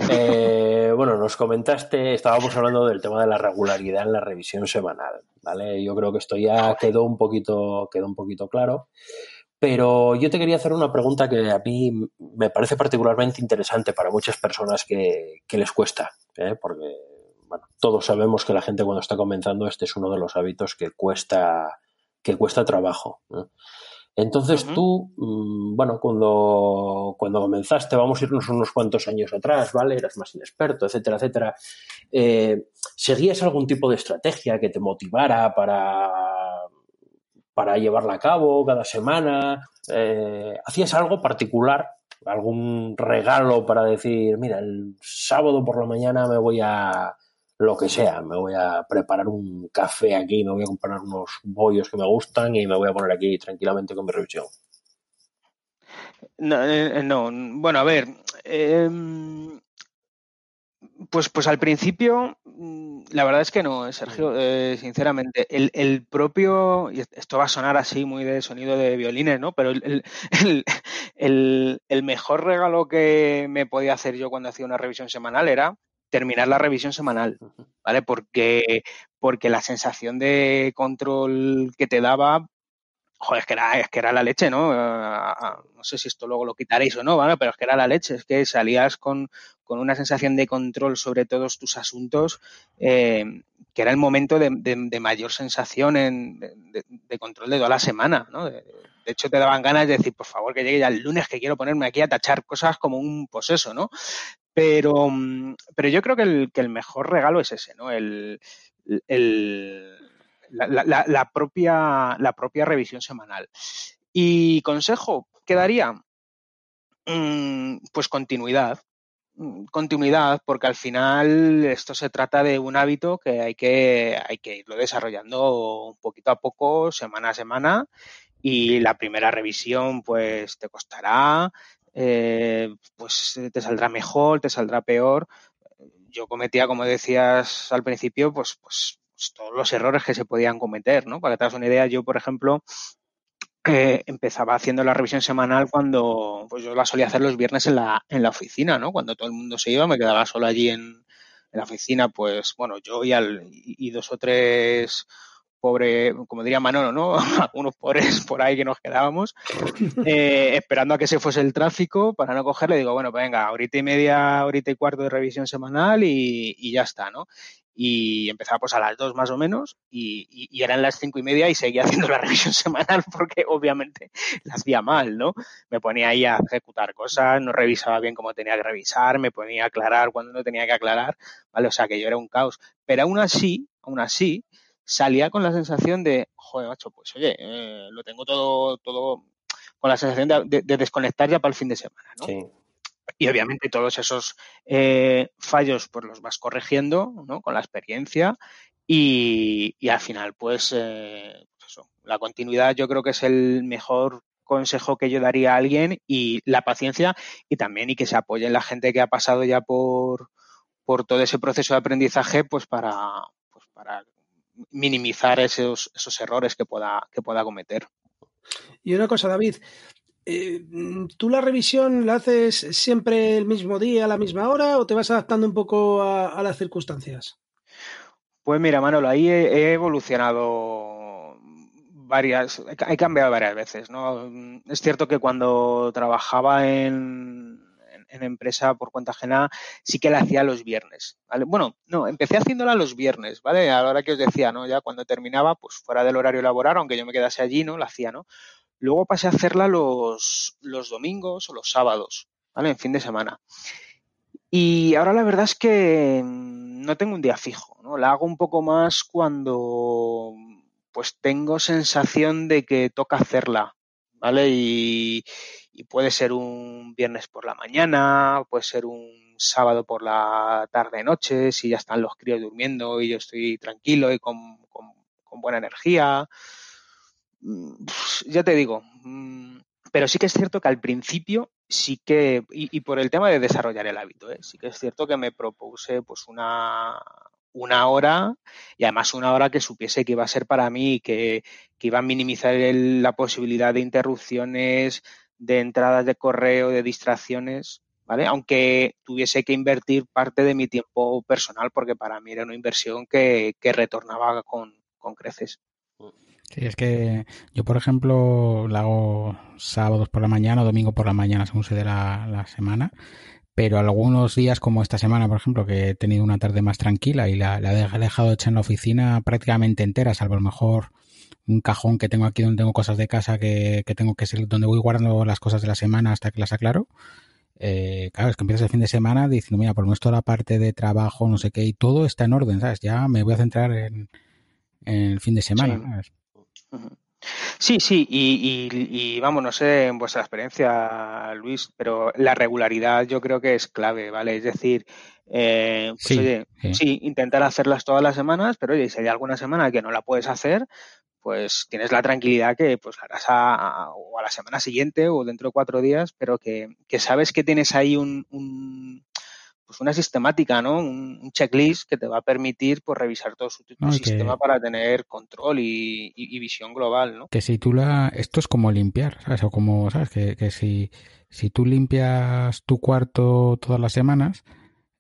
Eh, bueno, nos comentaste, estábamos hablando del tema de la regularidad en la revisión semanal, ¿vale? Yo creo que esto ya quedó un poquito, quedó un poquito claro. Pero yo te quería hacer una pregunta que a mí me parece particularmente interesante para muchas personas que, les cuesta, ¿eh? porque bueno, todos sabemos que la gente cuando está comenzando este es uno de los hábitos que cuesta, que cuesta trabajo. ¿eh? Entonces tú, mm, bueno, cuando, cuando comenzaste, vamos a irnos unos cuantos años atrás, ¿vale? Eras más inexperto, etcétera, etcétera. Eh, ¿Seguías algún tipo de estrategia que te motivara para, para llevarla a cabo cada semana? Eh, ¿Hacías algo particular? ¿Algún regalo para decir, mira, el sábado por la mañana me voy a lo que sea, me voy a preparar un café aquí, me voy a comprar unos bollos que me gustan y me voy a poner aquí tranquilamente con mi revisión? No, eh, no. bueno, a ver, em, pues, pues al principio, mm, la verdad es que no, eh, Sergio, eh, sinceramente. El, propio, y esto va a sonar así muy de sonido de violines, ¿no? Pero el, el, mejor regalo que me podía hacer yo cuando hacía una revisión semanal era terminar la revisión semanal, ¿vale? Porque, porque la sensación de control que te daba joder, es que era, es que era la leche, ¿no? Ah, ah, no sé si esto luego lo quitaréis o no, ¿vale? Pero es que era la leche, es que salías con, una sensación de control sobre todos tus asuntos, eh, que era el momento de, mayor sensación en, de, control de toda la semana, ¿no? De, hecho, te daban ganas de decir, por favor, que llegue ya el lunes, que quiero ponerme aquí a tachar cosas como un poseso, ¿no? Pero, pero yo creo que el, que el mejor regalo es ese, ¿no? el, la, propia, la propia revisión semanal. Y consejo, ¿qué daría? Mm, pues continuidad. Mm, continuidad, porque al final esto se trata de un hábito que hay que, hay que irlo desarrollando poquito a poco, semana a semana, y la primera revisión pues te costará, eh, pues te saldrá mejor, te saldrá peor. Yo cometía, como decías al principio, pues, pues pues, todos los errores que se podían cometer, ¿no? Para que te hagas una idea, yo, por ejemplo, eh, empezaba haciendo la revisión semanal cuando pues yo la solía hacer los viernes en la, en la oficina, ¿no? Cuando todo el mundo se iba, me quedaba solo allí en, la oficina, pues bueno, yo y, al, y dos o tres pobre, como diría Manolo, ¿no? Unos pobres por ahí que nos quedábamos, eh, esperando a que se fuese el tráfico para no cogerle. Digo, bueno, pues venga, ahorita y media, ahorita y cuarto de revisión semanal y, y ya está, ¿no? y empezaba pues a las dos más o menos y, eran las cinco y media y seguía haciendo la revisión semanal porque obviamente la hacía mal, ¿no? Me ponía ahí a ejecutar cosas, no revisaba bien como tenía que revisar, me ponía a aclarar cuando no tenía que aclarar, ¿vale? O sea que yo era un caos. Pero aún así, aún así, salía con la sensación de, joder, macho, pues oye, eh, lo tengo todo, todo con la sensación de, de, desconectar ya para el fin de semana, ¿no? Sí. Y obviamente todos esos eh, fallos pues los vas corrigiendo ¿no? con la experiencia y, al final pues, eh, pues, eso, la continuidad yo creo que es el mejor consejo que yo daría a alguien y la paciencia y también y que se apoye en la gente que ha pasado ya por, por todo ese proceso de aprendizaje pues para, pues para minimizar esos, esos errores que pueda, que pueda cometer. Y una cosa, David, eh, ¿Tú la revisión la haces siempre el mismo día, a la misma hora, o te vas adaptando un poco a, las circunstancias? Pues mira, Manolo, ahí he, evolucionado varias, he cambiado varias veces, ¿no? Es cierto que cuando trabajaba en, en, empresa por cuenta ajena, sí que la hacía los viernes. Bueno, no, empecé haciéndola los viernes, ¿vale? A la hora que os decía, ¿no? Ya cuando terminaba, pues fuera del horario laboral, aunque yo me quedase allí, ¿no? La hacía, ¿no? Luego pasé a hacerla los, los domingos o los sábados, ¿vale? En fin de semana. Y ahora la verdad es que mm, no tengo un día fijo, ¿no? La hago un poco más cuando pues tengo sensación de que toca hacerla, ¿vale? Y, y puede ser un viernes por la mañana, puede ser un sábado por la tarde-noche, si ya están los críos durmiendo y yo estoy tranquilo y con, con buena energía. Mm, ya te digo, mm, pero sí que es cierto que al principio sí que, y, por el tema de desarrollar el hábito, ¿eh? sí que es cierto que me propuse pues una, una hora y además una hora que supiese que iba a ser para mí, que, que iba a minimizar la posibilidad de interrupciones, de entradas de correo, de distracciones, ¿vale? Aunque tuviese que invertir parte de mi tiempo personal porque para mí era una inversión que, que retornaba con, con creces. Sí, es que yo, por ejemplo, la hago sábados por la mañana o domingo por la mañana, según se dé la, semana. Pero algunos días, como esta semana, por ejemplo, que he tenido una tarde más tranquila y la, la he dejado hecha en la oficina prácticamente entera, salvo a lo mejor un cajón que tengo aquí donde tengo cosas de casa que, que tengo que ser, donde voy guardando las cosas de la semana hasta que las aclaro. Eh, claro, es que empiezas el fin de semana diciendo, mira, por lo menos toda la parte de trabajo, no sé qué, y todo está en orden, ¿sabes? Ya me voy a centrar en, en el fin de semana. Sí, sí, y, y, vamos, no sé en vuestra experiencia, Luis, pero la regularidad yo creo que es clave, ¿vale? Es decir, eh, pues, oye, sí. intentar hacerlas todas las semanas, pero oye, si hay alguna semana que no la puedes hacer, pues tienes la tranquilidad que pues harás a, o a la semana siguiente o dentro de cuatro días, pero que, que sabes que tienes ahí un, un pues una sistemática, ¿no? Un, checklist que te va a permitir pues revisar todo su, sistema para tener control y, visión global, ¿no? Que si tú la... Esto es como limpiar, ¿sabes? O como, ¿sabes? Que, que si, si tú limpias tu cuarto todas las semanas,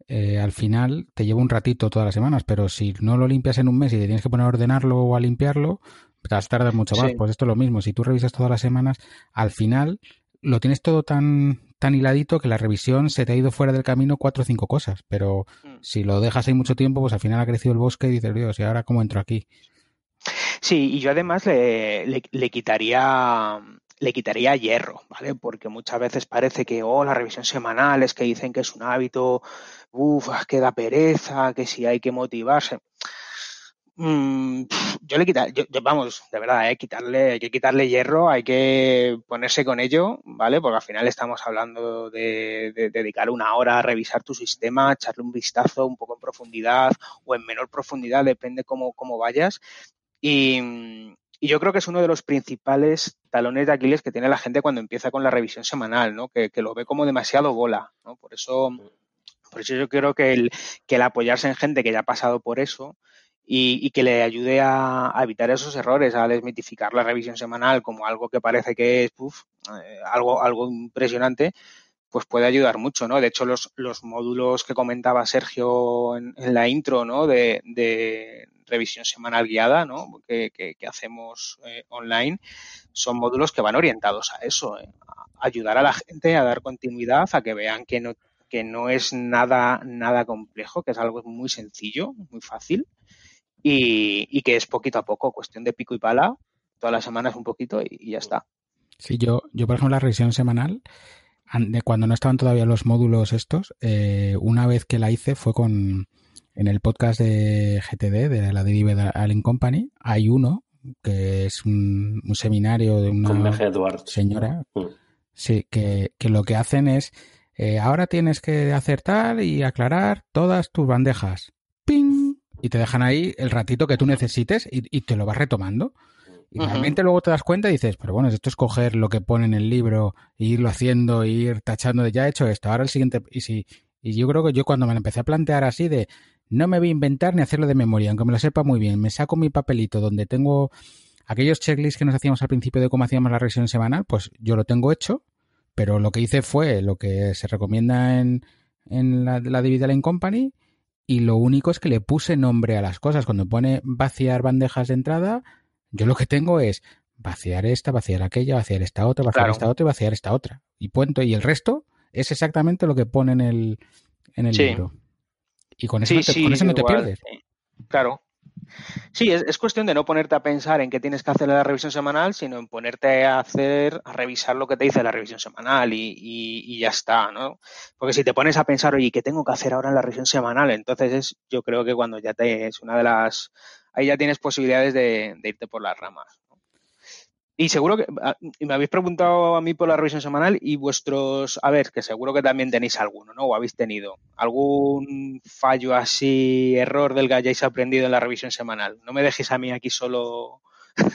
eh, al final te lleva un ratito todas las semanas, pero si no lo limpias en un mes y te tienes que poner a ordenarlo o a limpiarlo, a tardar mucho más. Pues esto es lo mismo. Si tú revisas todas las semanas, al final lo tienes todo tan, tan hiladito que la revisión se te ha ido fuera del camino cuatro o cinco cosas. Pero mm. si lo dejas ahí mucho tiempo, pues al final ha crecido el bosque y dices, Dios, ¿y ahora cómo entro aquí? Sí, y yo además le, le, quitaría le quitaría hierro, ¿vale? Porque muchas veces parece que, oh, la revisión semanal es que dicen que es un hábito, uff, que da pereza, que si hay que motivarse. Mm, yo le quita, yo, vamos, de verdad, ¿eh? quitarle, hay que quitarle hierro, hay que ponerse con ello, ¿vale? Porque al final estamos hablando de, dedicar una hora a revisar tu sistema, echarle un vistazo un poco en profundidad o en menor profundidad, depende cómo, cómo vayas. Y, yo creo que es uno de los principales talones de Aquiles que tiene la gente cuando empieza con la revisión semanal, ¿no? Que, que lo ve como demasiado bola, ¿no? Por eso, por eso yo creo que el, que el apoyarse en gente que ya ha pasado por eso, y, que le ayude a, evitar esos errores, a desmitificar la revisión semanal como algo que parece que es eh, algo, algo impresionante, pues puede ayudar mucho, ¿no? De hecho, los, los módulos que comentaba Sergio en, la intro, ¿no? De, revisión semanal guiada, ¿no? Que, que, hacemos eh, online, son módulos que van orientados a eso, ¿eh? ayudar a la gente a dar continuidad, a que vean que no, que no es nada, nada complejo, que es algo muy sencillo, muy fácil y, que es poquito a poco, cuestión de pico y pala, todas las semanas un poquito y, ya está. Sí, yo, yo por ejemplo la revisión semanal, de cuando no estaban todavía los módulos estos, eh, una vez que la hice fue con en el podcast de GTD, de la David Allen Company, hay uno que es un, seminario de una señora, mm. sí, que, que, lo que hacen es, eh, ahora tienes que acertar y aclarar todas tus bandejas. Y te dejan ahí el ratito que tú necesites y, te lo vas retomando. Y realmente luego te das cuenta y dices, pero bueno, esto es coger lo que pone en el libro e irlo haciendo, e ir tachando de ya he hecho esto, ahora el siguiente. Y si, y yo creo que yo cuando me lo empecé a plantear así de no me voy a inventar ni hacerlo de memoria, aunque me lo sepa muy bien, me saco mi papelito donde tengo aquellos checklists que nos hacíamos al principio de cómo hacíamos la revisión semanal, pues yo lo tengo hecho, pero lo que hice fue lo que se recomienda en, en la, la Dividend Company y lo único es que le puse nombre a las cosas. Cuando pone vaciar bandejas de entrada, yo lo que tengo es vaciar esta, vaciar aquella, vaciar esta otra, vaciar esta otra y vaciar esta otra. Y punto. Y el resto es exactamente lo que pone en el, en el libro. Y con eso, no, te, con eso no te pierdes. Claro. Sí, es, cuestión de no ponerte a pensar en qué tienes que hacer en la revisión semanal, sino en ponerte a hacer, a revisar lo que te dice la revisión semanal y, y, ya está, ¿no? Porque si te pones a pensar, oye, ¿qué tengo que hacer ahora en la revisión semanal? Entonces es, yo creo que cuando ya te es una de las, ahí ya tienes posibilidades de irte por las ramas. Y seguro que ah, me habéis preguntado a mí por la revisión semanal y vuestros, a ver, que seguro que también tenéis alguno, ¿no? O habéis tenido algún fallo así, error del que hayáis aprendido en la revisión semanal. No me dejéis a mí aquí solo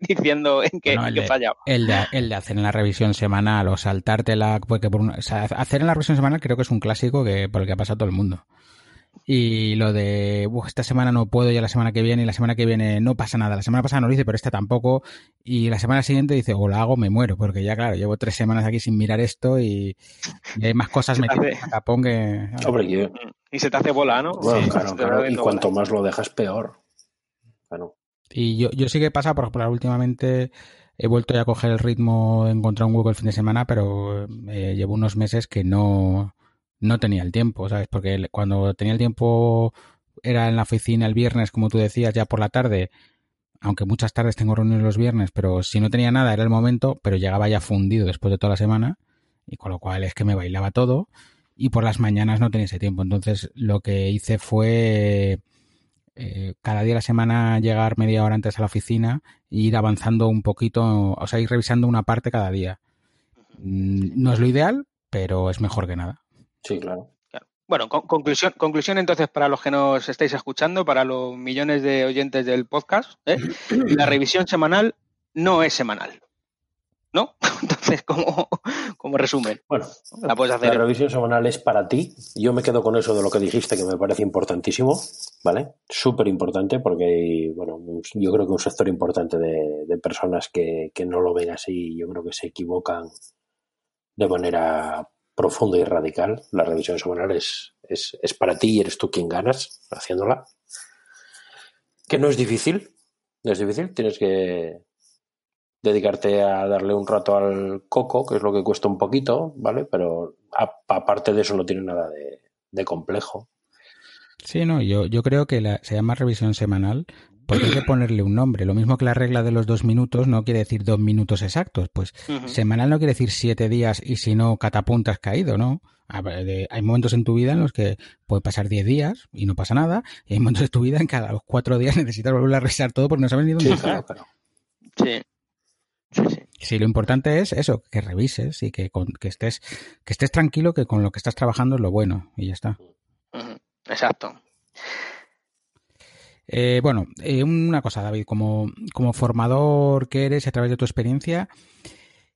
diciendo en qué, fallaba. El de, el de, hacer en la revisión semanal o saltártela, porque por hacer en la revisión semanal creo que es un clásico que por el que ha pasado todo el mundo. Y lo de, esta semana no puedo, ya la semana que viene, y la semana que viene no pasa nada. La semana pasada no lo hice, pero esta tampoco. Y la semana siguiente dice, o la hago, me muero, porque ya, claro, llevo tres semanas aquí sin mirar esto y, hay más cosas metidas en que. Y se te hace bola, ¿no? claro, Y cuanto más lo dejas, peor. Y yo, yo sí que pasa, por ejemplo, últimamente he vuelto ya a coger el ritmo, encontrar un hueco el fin de semana, pero eh, llevo unos meses que no no tenía el tiempo, ¿sabes? Porque cuando tenía el tiempo era en la oficina el viernes, como tú decías, ya por la tarde, aunque muchas tardes tengo reuniones los viernes, pero si no tenía nada era el momento, pero llegaba ya fundido después de toda la semana, y con lo cual es que me bailaba todo, y por las mañanas no tenía ese tiempo. Entonces lo que hice fue eh, cada día de la semana llegar media hora antes a la oficina e ir avanzando un poquito, o sea, ir revisando una parte cada día. Mm, no es lo ideal, pero es mejor que nada. Sí, claro. Bueno, conclusión, conclusión entonces para los que nos estáis escuchando, para los millones de oyentes del podcast, ¿eh? la revisión semanal no es semanal. ¿No? Entonces, como, como resumen, bueno, la puedes hacer. La revisión semanal es para ti. Yo me quedo con eso de lo que dijiste, que me parece importantísimo, ¿vale? Súper importante, porque, bueno, yo creo que un sector importante de, de personas que, que no lo ven así, yo creo que se equivocan de manera profunda y radical. La revisión semanal es, es, para ti y eres tú quien ganas haciéndola. Que no es difícil, no es difícil, tienes que dedicarte a darle un rato al coco, que es lo que cuesta un poquito, ¿vale? Pero aparte de eso no tiene nada de, complejo. Sí, no, yo, yo creo que se llama revisión semanal porque hay que ponerle un nombre. Lo mismo que la regla de los dos minutos no quiere decir dos minutos exactos. Pues semanal no quiere decir siete días y si no, catapuntas caído, ¿no? Hay momentos en tu vida en los que puede pasar diez días y no pasa nada. Y hay momentos en tu vida en que a los cuatro días necesitas volver a revisar todo porque no sabes ni dónde está. Sí. Sí, lo importante es eso, que revises y que, que, estés, que estés tranquilo que con lo que estás trabajando es lo bueno y ya está. Exacto. Eh, bueno, eh, una cosa, David, como, como formador que eres a través de tu experiencia,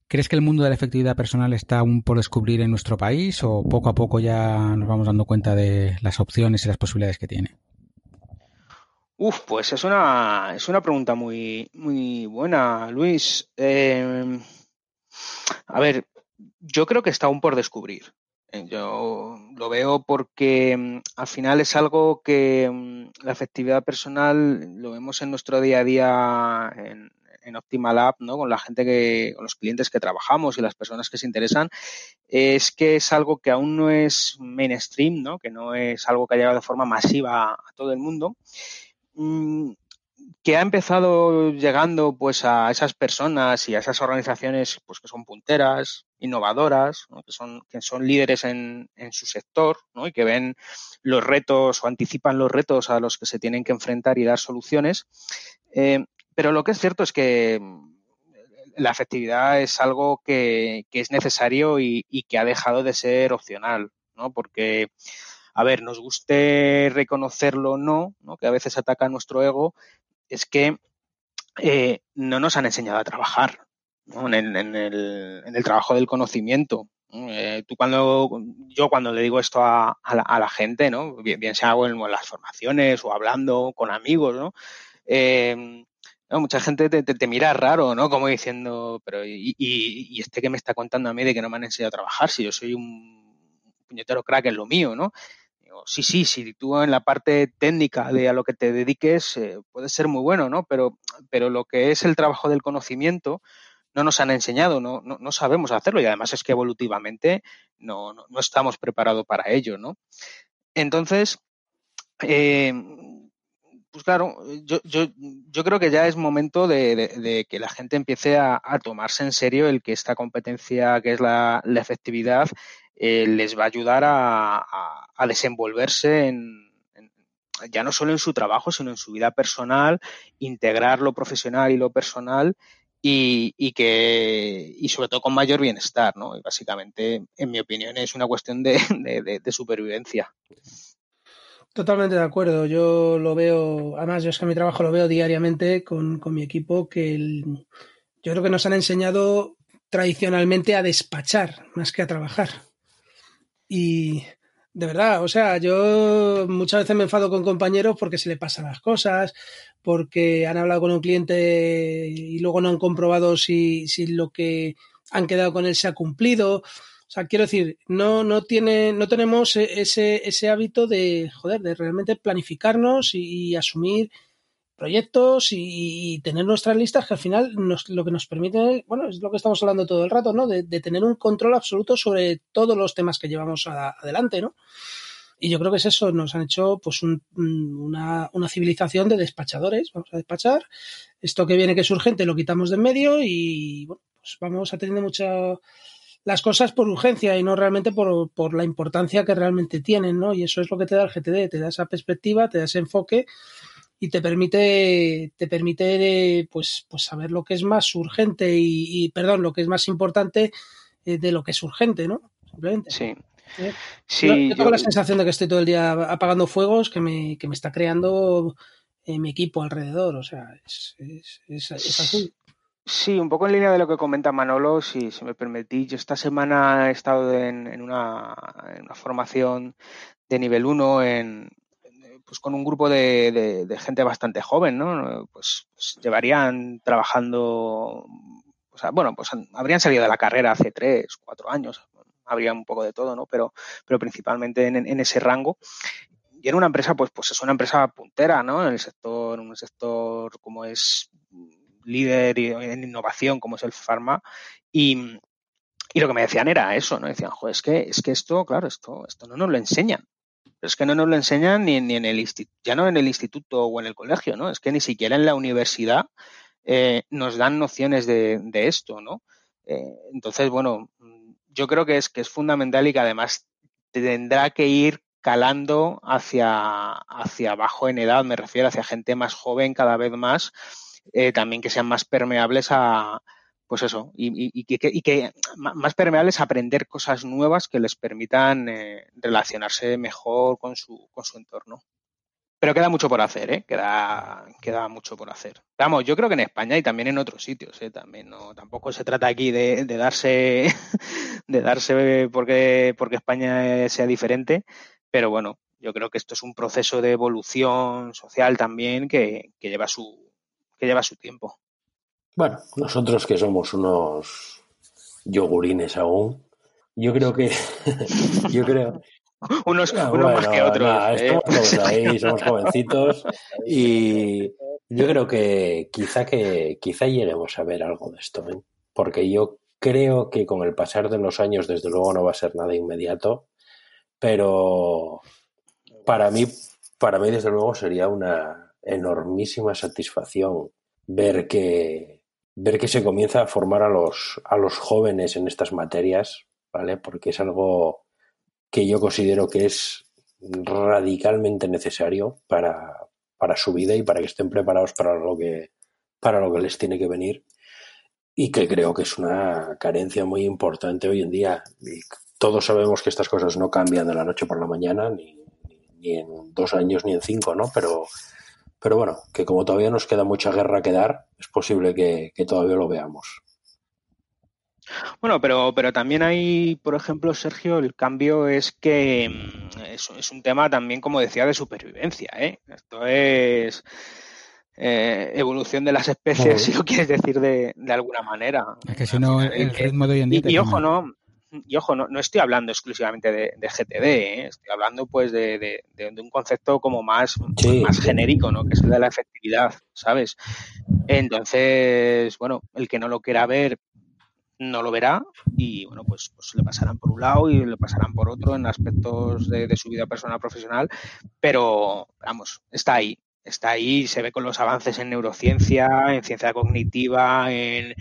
¿crees que el mundo de la efectividad personal está aún por descubrir en nuestro país o poco a poco ya nos vamos dando cuenta de las opciones y las posibilidades que tiene? Uf, pues es una, es una pregunta muy, muy buena, Luis. Eh, a ver, yo creo que está aún por descubrir. Eh, yo lo veo porque mm, al final es algo que mm, la efectividad personal lo vemos en nuestro día a día en, en Optimal App, ¿no? Con la gente que, con los clientes que trabajamos y las personas que se interesan, es que es algo que aún no es mainstream, ¿no? Que no es algo que ha llegado de forma masiva a todo el mundo. Mm, que ha empezado llegando pues a esas personas y a esas organizaciones pues que son punteras, innovadoras, que son que son líderes en, en su sector, ¿no? y que ven los retos o anticipan los retos a los que se tienen que enfrentar y dar soluciones. Eh, pero lo que es cierto es que la efectividad es algo que, que es necesario y, y, que ha dejado de ser opcional, ¿no? Porque a ver, nos guste reconocerlo o no, ¿no? que a veces ataca nuestro ego, es que eh, no nos han enseñado a trabajar en, el, trabajo del conocimiento. Eh, tú cuando, yo cuando le digo esto a, la, gente, ¿no? bien, sea en, las formaciones o hablando con amigos, ¿no? Eh, mucha gente te, mira raro, ¿no? Como diciendo, pero y, y, este que me está contando a mí de que no me han enseñado a trabajar si yo soy un puñetero crack en lo mío, ¿no? Sí, sí, si tú en la parte técnica de a lo que te dediques eh, puede ser muy bueno, ¿no? Pero, pero lo que es el trabajo del conocimiento no nos han enseñado, no, no, no sabemos hacerlo y además es que evolutivamente no, no, no estamos preparados para ello, ¿no? Entonces, eh, pues claro, yo, yo, yo, creo que ya es momento de, que la gente empiece a, tomarse en serio el que esta competencia que es la efectividad eh, les va a ayudar a, desenvolverse en, ya no solo en su trabajo, sino en su vida personal, integrar lo profesional y lo personal y, que y sobre todo con mayor bienestar, ¿no? Y básicamente, en mi opinión, es una cuestión de, supervivencia. Totalmente de acuerdo. Yo lo veo, además yo es que mi trabajo lo veo diariamente con, mi equipo, que yo creo que nos han enseñado tradicionalmente a despachar más que a trabajar. Y de verdad, o sea, yo muchas veces me enfado con compañeros porque se le pasan las cosas, porque han hablado con un cliente y luego no han comprobado si, si lo que han quedado con él se ha cumplido. O sea, quiero decir, no, no, tiene, no tenemos ese, ese hábito de, joder, de realmente planificarnos y asumir proyectos y, tener nuestras listas que al final nos, lo que nos permite, bueno, es lo que estamos hablando todo el rato, ¿no? De, tener un control absoluto sobre todos los temas que llevamos adelante, ¿no? Y yo creo que es eso, nos han hecho pues una, una, civilización de despachadores, vamos a despachar, esto que viene que es urgente lo quitamos de en medio y bueno, pues vamos atendiendo mucho las cosas por urgencia y no realmente por, por la importancia que realmente tienen, ¿no? Y eso es lo que te da el GTD, te da esa perspectiva, te da ese enfoque y te permite, te permite pues, pues saber lo que es más urgente y, perdón, lo que es más importante eh, de lo que es urgente, ¿no? Simplemente. Sí. ¿Eh? sí yo tengo la sensación de que estoy todo el día apagando fuegos que me, que me está creando eh, mi equipo alrededor, o sea, es, es, es, es así. Sí, un poco en línea de lo que comenta Manolo, si, si me permitís. Yo esta semana he estado en, en, una, en una, formación de nivel 1 en, pues con un grupo de, gente bastante joven, ¿no? Pues, pues llevarían trabajando, o sea, bueno, pues habrían salido de la carrera hace tres, cuatro años, habría un poco de todo, ¿no? Pero, pero principalmente en, en ese rango y en una empresa, pues, pues es una empresa puntera, ¿no? En el sector, en un sector como es líder en innovación como es el Pharma y, y lo que me decían era eso, ¿no? Decían, joder, es que, es que esto, claro, esto, esto no nos lo enseñan. Pero es que no nos lo enseñan ni, en el instituto, ya no en el instituto o en el colegio, ¿no? Es que ni siquiera en la universidad eh, nos dan nociones de, esto, ¿no? Eh, entonces, bueno, yo creo que es, que es fundamental y que además tendrá que ir calando hacia, hacia abajo en edad, me refiero hacia gente más joven cada vez más, eh, también que sean más permeables a, pues eso, y, que, más permeables aprender cosas nuevas que les permitan eh, relacionarse mejor con su, con su entorno. Pero queda mucho por hacer, ¿eh? Queda, queda mucho por hacer. Vamos, yo creo que en España y también en otros sitios, ¿eh? También no, tampoco se trata aquí de, darse, de darse porque, porque España sea diferente, pero bueno, yo creo que esto es un proceso de evolución social también que, que lleva su, que lleva su tiempo. Bueno, nosotros que somos unos yogurines aún, yo creo que, yo creo, unos, más que otros. ¿eh? estamos ahí, somos jovencitos y yo creo que quizá que quizá lleguemos a ver algo de esto, ¿eh? porque yo creo que con el pasar de los años, desde luego, no va a ser nada inmediato, pero para mí, para mí desde luego sería una enormísima satisfacción ver que ver que se comienza a formar a los a los jóvenes en estas materias, ¿vale? Porque es algo que yo considero que es radicalmente necesario para, para su vida y para que estén preparados para lo que para lo que les tiene que venir y que creo que es una carencia muy importante hoy en día. Todos sabemos que estas cosas no cambian de la noche por la mañana, ni, ni en dos años ni en cinco, ¿no? Pero pero bueno, que como todavía nos queda mucha guerra que dar, es posible que, todavía lo veamos. Bueno, pero, pero también hay, por ejemplo, Sergio, el cambio es que mm, es, es un tema también, como decía, de supervivencia. ¿eh? Esto es eh, evolución de las especies, si lo quieres decir de, de alguna manera. Es que si no, el ritmo de hoy en día. y ojo, no, y ojo, no, no estoy hablando exclusivamente de, GTD, ¿eh? estoy hablando pues de, un concepto como más, más genérico, ¿no? Que es el de la efectividad, ¿sabes? Entonces, bueno, el que no lo quiera ver no lo verá y bueno, pues, pues le pasarán por un lado y le pasarán por otro en aspectos de, de su vida personal profesional, pero vamos, está ahí, está ahí, se ve con los avances en neurociencia, en ciencia cognitiva, en,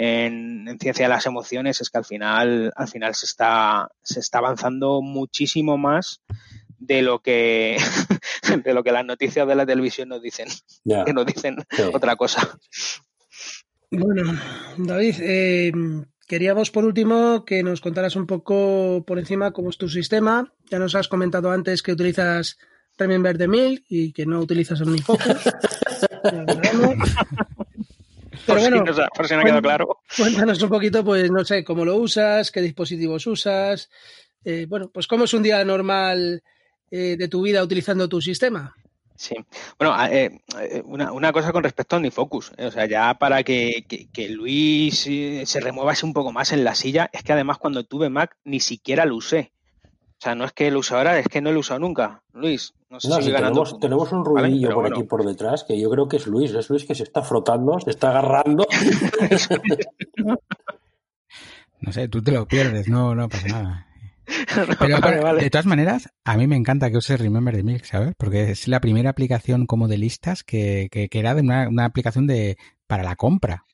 en, ciencia de las emociones es que al final, al final se está, se está avanzando muchísimo más de lo que de lo que las noticias de la televisión nos dicen, que nos dicen otra cosa. Bueno, David, eh, queríamos por último que nos contaras un poco por encima cómo es tu sistema. Ya nos has comentado antes que utilizas Remember the Milk y que no utilizas OmniFocus. Pero bueno, por si no ha quedado claro. Cuéntanos un poquito, pues no sé, cómo lo usas, qué dispositivos usas. Eh, bueno, pues cómo es un día normal eh, de tu vida utilizando tu sistema. Sí, bueno, eh, una, una, cosa con respecto a OmniFocus, o sea, ya para que, que, Luis se remuevase un poco más en la silla, es que además cuando tuve Mac ni siquiera lo usé. O sea, no es que lo use ahora, es que no lo he usado nunca, Luis. No sé si tenemos, tenemos, un ruidillo por aquí por detrás que yo creo que es Luis. Es Luis que se está frotando, se está agarrando. no sé, tú te lo pierdes, no, no pasa nada. Pero, de todas maneras, a mí me encanta que uses Remember the Milk, ¿sabes? Porque es la primera aplicación como de listas que, que, era de una, una, aplicación de para la compra.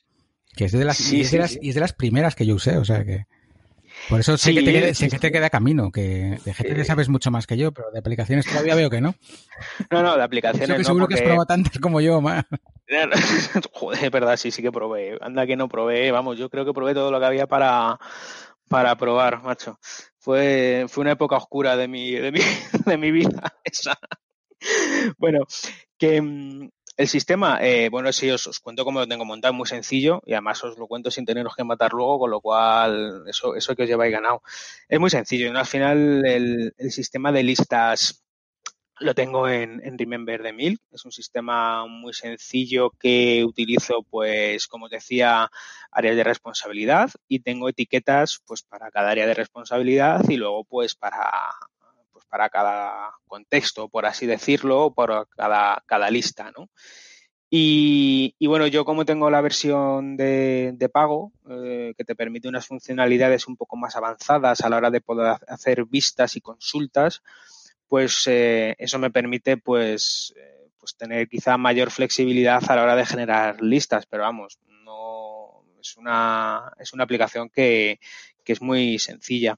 Que es de las, y es de las primeras que yo usé, o sea que. Por eso sé, que, te, sé que te queda camino, que de GTD sabes mucho más que yo, pero de aplicaciones todavía veo que no. No, no, de aplicaciones que seguro que has probado tantas como yo, más. Joder, verdad, sí, sí que probé. Anda que no probé, vamos, yo creo que probé todo lo que había para, para probar, macho. Fue, fue una época oscura de mi, de mi, de mi vida esa. Bueno, que mm, el sistema, eh, bueno, sí, os, cuento cómo lo tengo montado, muy sencillo, y además os lo cuento sin teneros que matar luego, con lo cual eso, eso que os lleváis ganado. Es muy sencillo, ¿no? Al final el, el sistema de listas lo tengo en, Remember de Mil. Es un sistema muy sencillo que utilizo, pues, como os decía, áreas de responsabilidad y tengo etiquetas, pues, para cada área de responsabilidad y luego, pues, para para cada contexto, por así decirlo, por cada, cada lista, ¿no? Y, bueno, yo como tengo la versión de, pago, eh, que te permite unas funcionalidades un poco más avanzadas a la hora de poder hacer vistas y consultas, pues eh, eso me permite pues, eh, pues tener quizá mayor flexibilidad a la hora de generar listas, pero vamos, no es una, es una aplicación que, que es muy sencilla.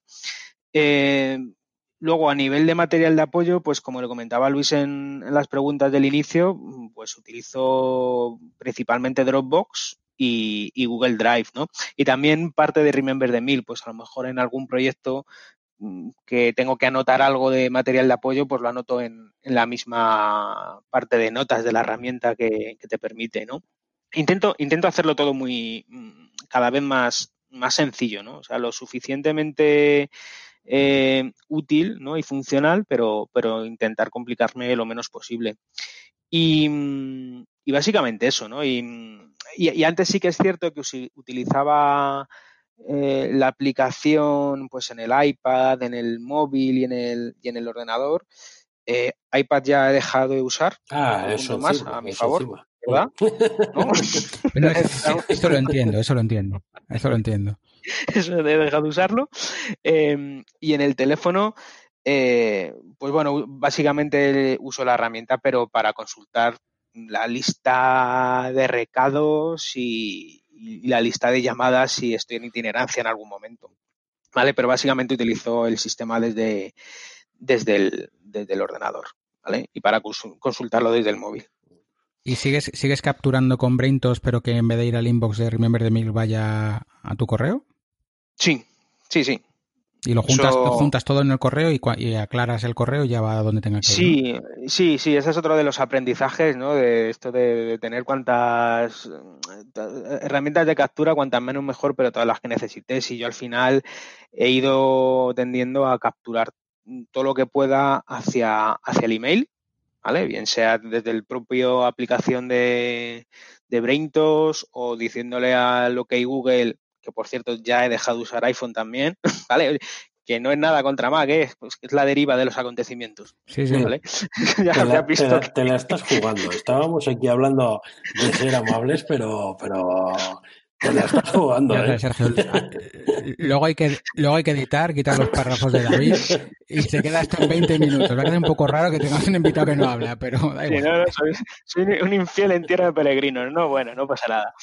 Luego, a nivel de material de apoyo, pues como le comentaba Luis en, las preguntas del inicio, pues utilizo principalmente Dropbox y, Google Drive, ¿no? Y también parte de Remember the Mill, pues a lo mejor en algún proyecto mm, que tengo que anotar algo de material de apoyo, pues lo anoto en, en la misma parte de notas de la herramienta que, que, te permite, ¿no? Intento, intento hacerlo todo muy, mm, cada vez más, más sencillo, ¿no? O sea, lo suficientemente eh, útil ¿no? y funcional, pero, pero intentar complicarme lo menos posible. Y, y básicamente eso, ¿no? Y, y, y, antes sí que es cierto que utilizaba eh, la aplicación pues en el iPad, en el móvil y en el, y en el ordenador. Eh, iPad ya he dejado de usar. Ah, eso más encima, a mi eso favor. encima. ¿Verdad? ¿No? Pero eso, eso lo entiendo, eso lo entiendo. Eso lo entiendo. eso he dejado de usarlo. Eh, y en el teléfono, eh, pues bueno, básicamente uso la herramienta, pero para consultar la lista de recados y, la lista de llamadas si estoy en itinerancia en algún momento. ¿Vale? Pero básicamente utilizo el sistema desde, desde, el, desde el ordenador. ¿Vale? Y para consultarlo desde el móvil. ¿Y sigues, sigues capturando con Braintos, pero que en vez de ir al inbox de Remember the Mail vaya a tu correo? Sí, sí, sí. Y lo juntas, juntas todo en el correo y, y, aclaras el correo y ya va a donde tenga que ir. Sí, sí, sí, ese es otro de los aprendizajes, ¿no? De esto de, de, tener cuantas herramientas de captura, cuantas menos mejor, pero todas las que necesites. Y yo al final he ido tendiendo a capturar todo lo que pueda hacia, hacia el email, ¿vale? Bien sea desde el propio aplicación de, de Braintos o diciéndole a lo que hay Google que por cierto ya he dejado de usar iPhone también, ¿vale? Que no es nada contra Mac, ¿eh? pues es la deriva de los acontecimientos. Sí, sí. ¿vale? ya te, la, te, la, te, la, estás jugando. Estábamos aquí hablando de ser amables, pero, pero te la estás jugando, ¿eh? Sergio, luego, hay que, luego hay que editar, quitar los párrafos de David y se queda esto en 20 minutos. Va a quedar un poco raro que tengamos un invitado que no habla, pero da igual. Sí, no, no, soy, soy, un infiel en tierra de peregrinos. No, bueno, no pasa nada.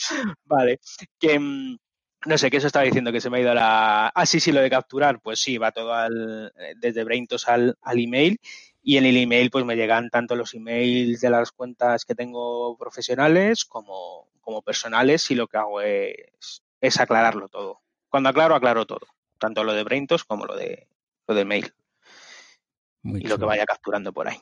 Vale. Que mm, no sé, ¿qué eso estaba diciendo? Que se me ha ido la... Ah, sí, sí, lo de capturar. Pues sí, va todo al, desde Braintos al, al email y en el email pues me llegan tanto los emails de las cuentas que tengo profesionales como, como personales y lo que hago es, es, aclararlo todo. Cuando aclaro, aclaro todo. Tanto lo de Braintos como lo de, lo de mail. Muy y chulo. lo que vaya capturando por ahí.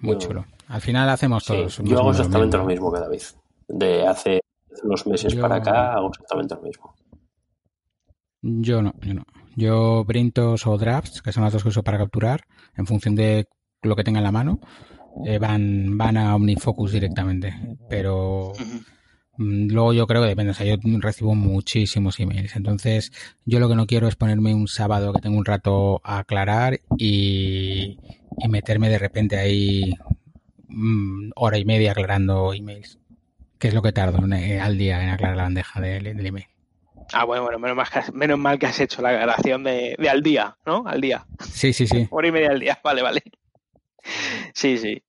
Muy chulo. Al final hacemos todos. Sí, yo hago exactamente lo mismo que David. De hace unos meses yo... para acá hago exactamente lo mismo. Yo no, yo no. Yo Brintos o Drafts, que son las dos que uso para capturar, en función de lo que tenga en la mano, eh, van, van a OmniFocus directamente. Pero mmm, luego yo creo que depende. O sea, yo recibo muchísimos emails. Entonces, yo lo que no quiero es ponerme un sábado que tengo un rato a aclarar y, y meterme de repente ahí mmm, hora y media aclarando emails. Que es lo que tardo eh, al día en aclarar la bandeja del, del email. Ah, bueno, bueno, menos mal, que, menos mal que has hecho la grabación de, de, al día, ¿no? Al día. Sí, sí, sí. Hora y media al día, vale, vale. Sí, sí.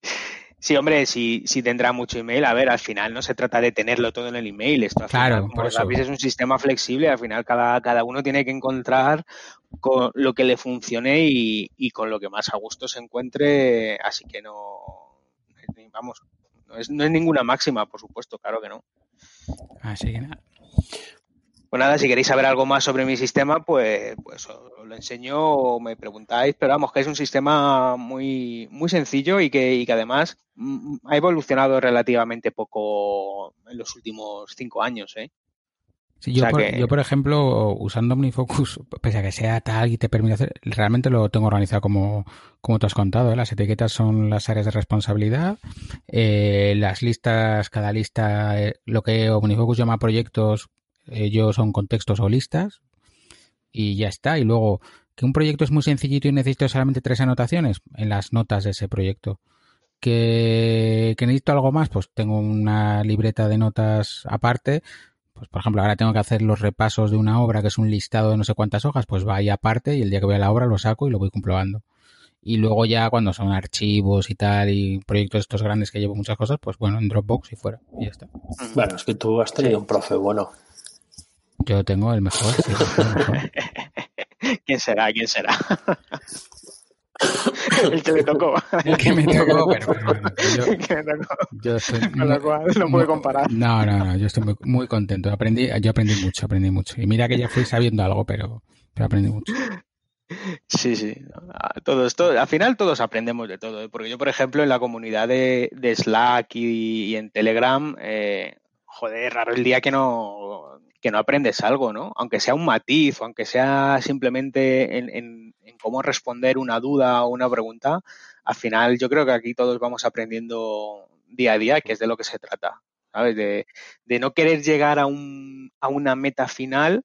Sí, hombre, sí, sí tendrá mucho email. A ver, al final no se trata de tenerlo todo en el email. Esto al Claro, final, por eso. sabéis, es un sistema flexible. Al final, cada, cada uno tiene que encontrar con lo que le funcione y, y con lo que más a gusto se encuentre. Así que no, vamos, no es, no es ninguna máxima, por supuesto, claro que no. Así que nada. Pues nada, si queréis saber algo más sobre mi sistema, pues, pues os lo enseño o me preguntáis, pero vamos, que es un sistema muy, muy sencillo y que, y que además mm, ha evolucionado relativamente poco en los últimos cinco años, ¿eh? Sí, O yo, sea por, que- yo, por ejemplo, usando OmniFocus, pese a que sea tal y te permite hacer, realmente lo tengo organizado como, como tú has contado. ¿eh? Las etiquetas son las áreas de responsabilidad. eh, las listas, cada lista, eh, lo que OmniFocus llama proyectos, ellos son contextos o listas. Y ya está. Y luego, que un proyecto es muy sencillito y necesito solamente tres anotaciones en las notas de ese proyecto. Que, que necesito algo más, pues tengo una libreta de notas aparte pues por ejemplo, ahora tengo que hacer los repasos de una obra que es un listado de no sé cuántas hojas, pues va ahí aparte y el día que voy a la obra lo saco y lo voy comprobando. Y luego ya cuando son archivos y tal y proyectos estos grandes que llevo muchas cosas, pues bueno, en Dropbox y fuera. Y ya está. Bueno, es que tú has tenido un profe bueno. Yo tengo el mejor. sí, el mejor. ¿Quién será? ¿Quién será? El que le tocó. El que me tocó, bueno, bueno, bueno, yo, El que me tocó. yo estoy Con lo cual no puede comparar. No, no, no, yo estoy muy, muy contento. Aprendí, yo aprendí mucho, aprendí mucho. Y mira que ya fui sabiendo algo, pero, pero aprendí mucho. Sí, sí. Todos, todos, al final todos aprendemos de todo. ¿eh? Porque yo, por ejemplo, en la comunidad de, de Slack y, y en Telegram, eh, joder, raro el día que no, que no aprendes algo, ¿no? Aunque sea un matiz o aunque sea simplemente en, en- cómo responder una duda o una pregunta, al final yo creo que aquí todos vamos aprendiendo día a día, que es de lo que se trata, ¿sabes? De, de no querer llegar a, un, a una meta final,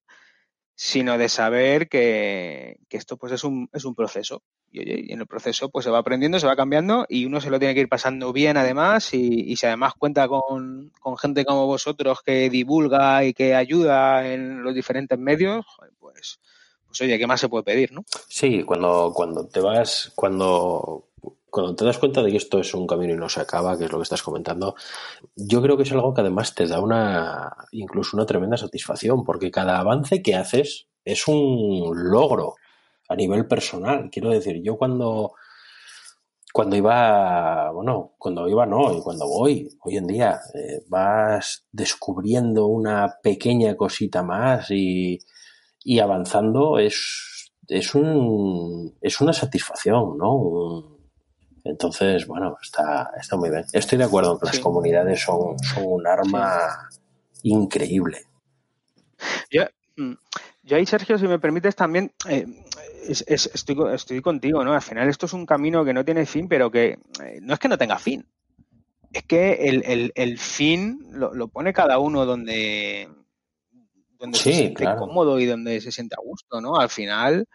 sino de saber que, que esto pues es un, es un proceso. Y, oye, y en el proceso pues se va aprendiendo, se va cambiando y uno se lo tiene que ir pasando bien además y, y si además cuenta con, con gente como vosotros que divulga y que ayuda en los diferentes medios, pues, pues oye, ¿qué más se puede pedir, no? Sí, cuando, cuando te vas, cuando, cuando te das cuenta de que esto es un camino y no se acaba, que es lo que estás comentando, yo creo que es algo que además te da una, incluso una tremenda satisfacción, porque cada avance que haces es un logro a nivel personal. Quiero decir, yo cuando, cuando iba, bueno, cuando iba no, y cuando voy, hoy en día, eh, vas descubriendo una pequeña cosita más y, y avanzando es, es, un, es una satisfacción, ¿no? Un- entonces, bueno, está, está muy bien. Estoy de acuerdo en que las comunidades son, son un arma increíble. Yo, mm, yo ahí, Sergio, si me permites también, eh, es- es- estoy, estoy contigo, ¿no? Al final esto es un camino que no tiene fin, pero que eh, no es que no tenga fin. Es que el, el- el fin lo, lo pone cada uno donde, donde Sí, se siente claro. cómodo y donde se siente a gusto, ¿no? Al final,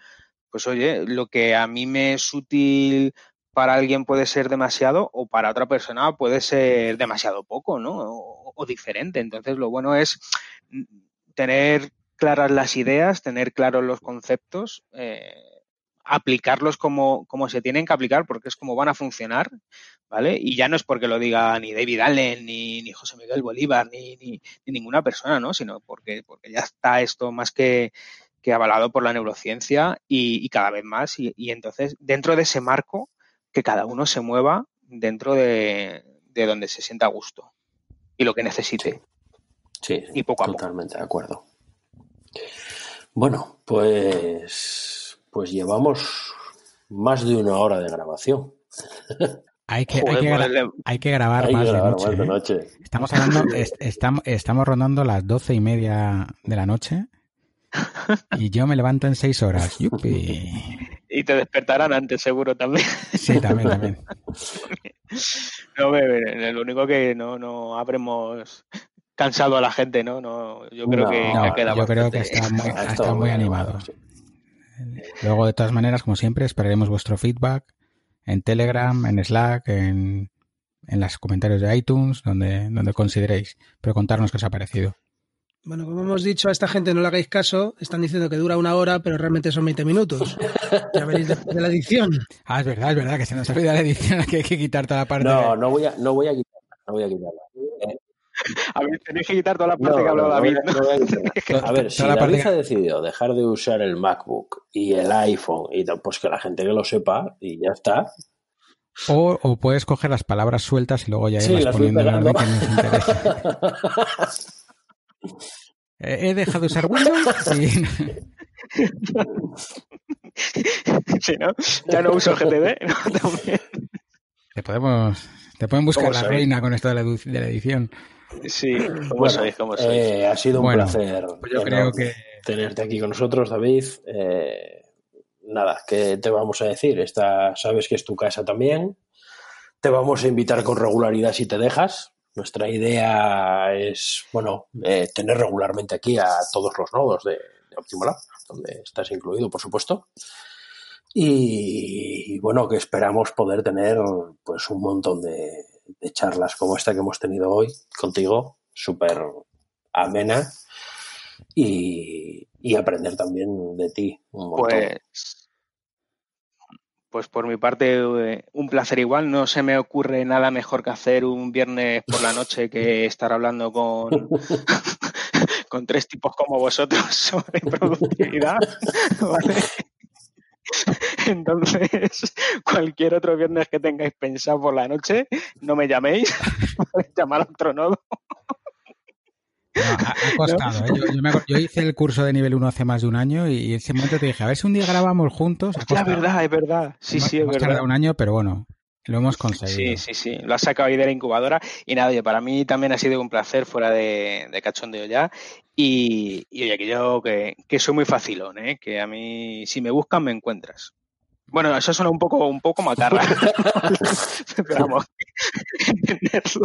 pues oye, lo que a mí me es útil para alguien puede ser demasiado o para otra persona puede ser demasiado poco, ¿no? O, o diferente. Entonces, lo bueno es tener claras las ideas, tener claros los conceptos, eh, aplicarlos como, como se tienen que aplicar, porque es como van a funcionar, ¿vale? Y ya no es porque lo diga ni David Allen, ni, ni José Miguel Bolívar, ni, ni, ni ninguna persona, ¿no? Sino porque, porque ya está esto más que, que avalado por la neurociencia y, y cada vez más. Y, y entonces, dentro de ese marco, que cada uno se mueva dentro de, de donde se sienta a gusto y lo que necesite. Sí, Y poco a poco. totalmente de acuerdo. Bueno, pues, pues llevamos más de una hora de grabación. Hay que, hay Joder, que, gra- ponerle- hay que grabar Hay que más de grabar noche. más de ¿eh? noche. Estamos hablando, est- estamos, estamos rondando las doce y media de la noche y yo me levanto en seis horas. ¡Yupi! Y te despertarán antes, seguro también. Sí, también, también. No, ve, lo único que no, no habremos cansado a la gente, ¿no? no yo creo No, que No, ha quedado yo creo que está muy, muy animado. sí. Luego, de todas maneras, como siempre, esperaremos vuestro feedback en Telegram, en Slack, en, en los comentarios de iTunes, donde, donde consideréis, pero contarnos qué os ha parecido. Bueno, como hemos dicho, a esta gente no le hagáis caso. Están diciendo que dura una hora, pero realmente son 20 minutos. Ya veréis después de la edición. Ah, es verdad, es verdad, que se nos ha olvidado la edición, que hay que quitar toda la parte. No, no voy a, no voy a quitarla, no voy a quitarla. A ver, tenéis que quitar toda la parte que habló no David. no a ver, si la David que- ha decidido dejar de usar el MacBook y el iPhone, y pues que la gente que lo sepa y ya está. O, o puedes coger las palabras sueltas y luego ya Sí, irlas las poniendo en orden pegando. que nos interesa. Eh, He dejado de usar Windows y... Sí, ¿no? Ya no uso GTD. ¿no? También. Te podemos... Te pueden buscar ¿Cómo la sabéis? reina con esto de la, edu- de la edición. Sí, ¿cómo Bueno, sois? ¿Cómo sois? eh, ha sido un Bueno, placer Pues yo creo que... tenerte aquí con nosotros, David. Eh, nada, ¿qué te vamos a decir? Esta, sabes que es tu casa también. Te vamos a invitar con regularidad si te dejas. Nuestra idea es, bueno, eh, tener regularmente aquí a todos los nodos de, de Optimal Lab, donde estás incluido, por supuesto. Y, y bueno, que esperamos poder tener pues un montón de, de charlas como esta que hemos tenido hoy contigo, súper amena y, y aprender también de ti un montón. Pues, pues por mi parte, eh, un placer igual. No se me ocurre nada mejor que hacer un viernes por la noche que estar hablando con, con tres tipos como vosotros sobre productividad. ¿vale? Entonces, cualquier otro viernes que tengáis pensado por la noche, no me llaméis, llamar a otro nodo. No, ha, costado. ¿eh? Yo, yo me yo hice el curso de nivel 1 hace más de un año y en ese momento te dije, a ver si un día grabamos juntos. Es verdad, es verdad. Sí, Hemos- sí, es hemos verdad. tardado un año, pero bueno, lo hemos Sí, conseguido. sí, sí. Lo has sacado ahí de la incubadora. Y nada, oye, para mí también ha sido un placer fuera de, de cachondeo ya. Y, y oye, que yo que, que soy muy facilón, ¿eh? Que a mí, si me buscan, me encuentras. Bueno, eso suena un poco, un poco macarra. Pero vamos, entenderlo.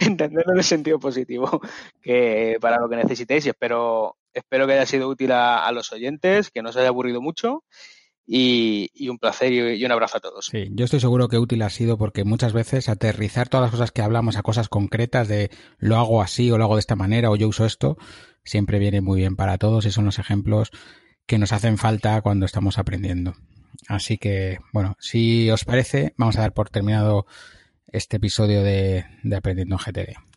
Entenderlo en el sentido positivo. Que para lo que necesitéis, y espero, espero que haya sido útil a, a los oyentes, que no os haya aburrido mucho. Y, un placer y, y un abrazo a todos. Sí, yo estoy seguro que útil ha sido porque muchas veces aterrizar todas las cosas que hablamos a cosas concretas de lo hago así o lo hago de esta manera o yo uso esto, siempre viene muy bien para todos y son los ejemplos que nos hacen falta cuando estamos aprendiendo. Así que, bueno, si os parece, vamos a dar por terminado este episodio de, de Aprendiendo en GTD.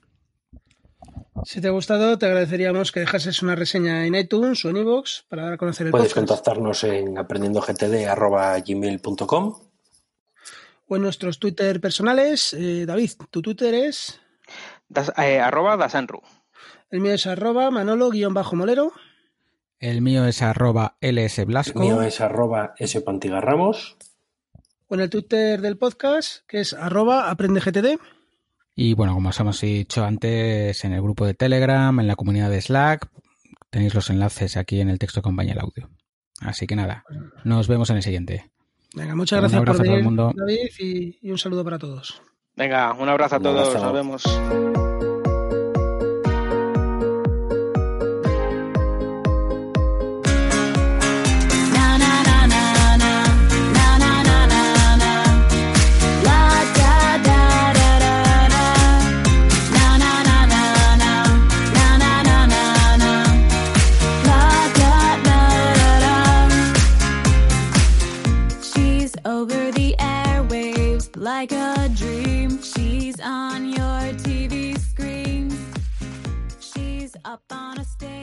Si te ha gustado, te agradeceríamos que dejases una reseña en iTunes o en iVoox para dar a conocer el Puedes podcast. contactarnos en aprendiendogtd.gmail.com O en nuestros Twitter personales. Eh, David, tu Twitter es... Das- eh, arroba Dasanru. El mío es arroba manolo-molero. El mío es arroba El lsblasco. mío es arroba spantigarramos. O en el Twitter del podcast, que es arroba aprendegtd. Y bueno, como os hemos dicho antes, en el grupo de Telegram, en la comunidad de Slack, tenéis los enlaces aquí en el texto que acompaña el audio. Así que nada, nos vemos en el siguiente. Venga, muchas Un gracias abrazo por a todo el mundo. David, y, y un saludo para todos. Venga, un abrazo a Un todos. abrazo. Nos vemos. Up on a stage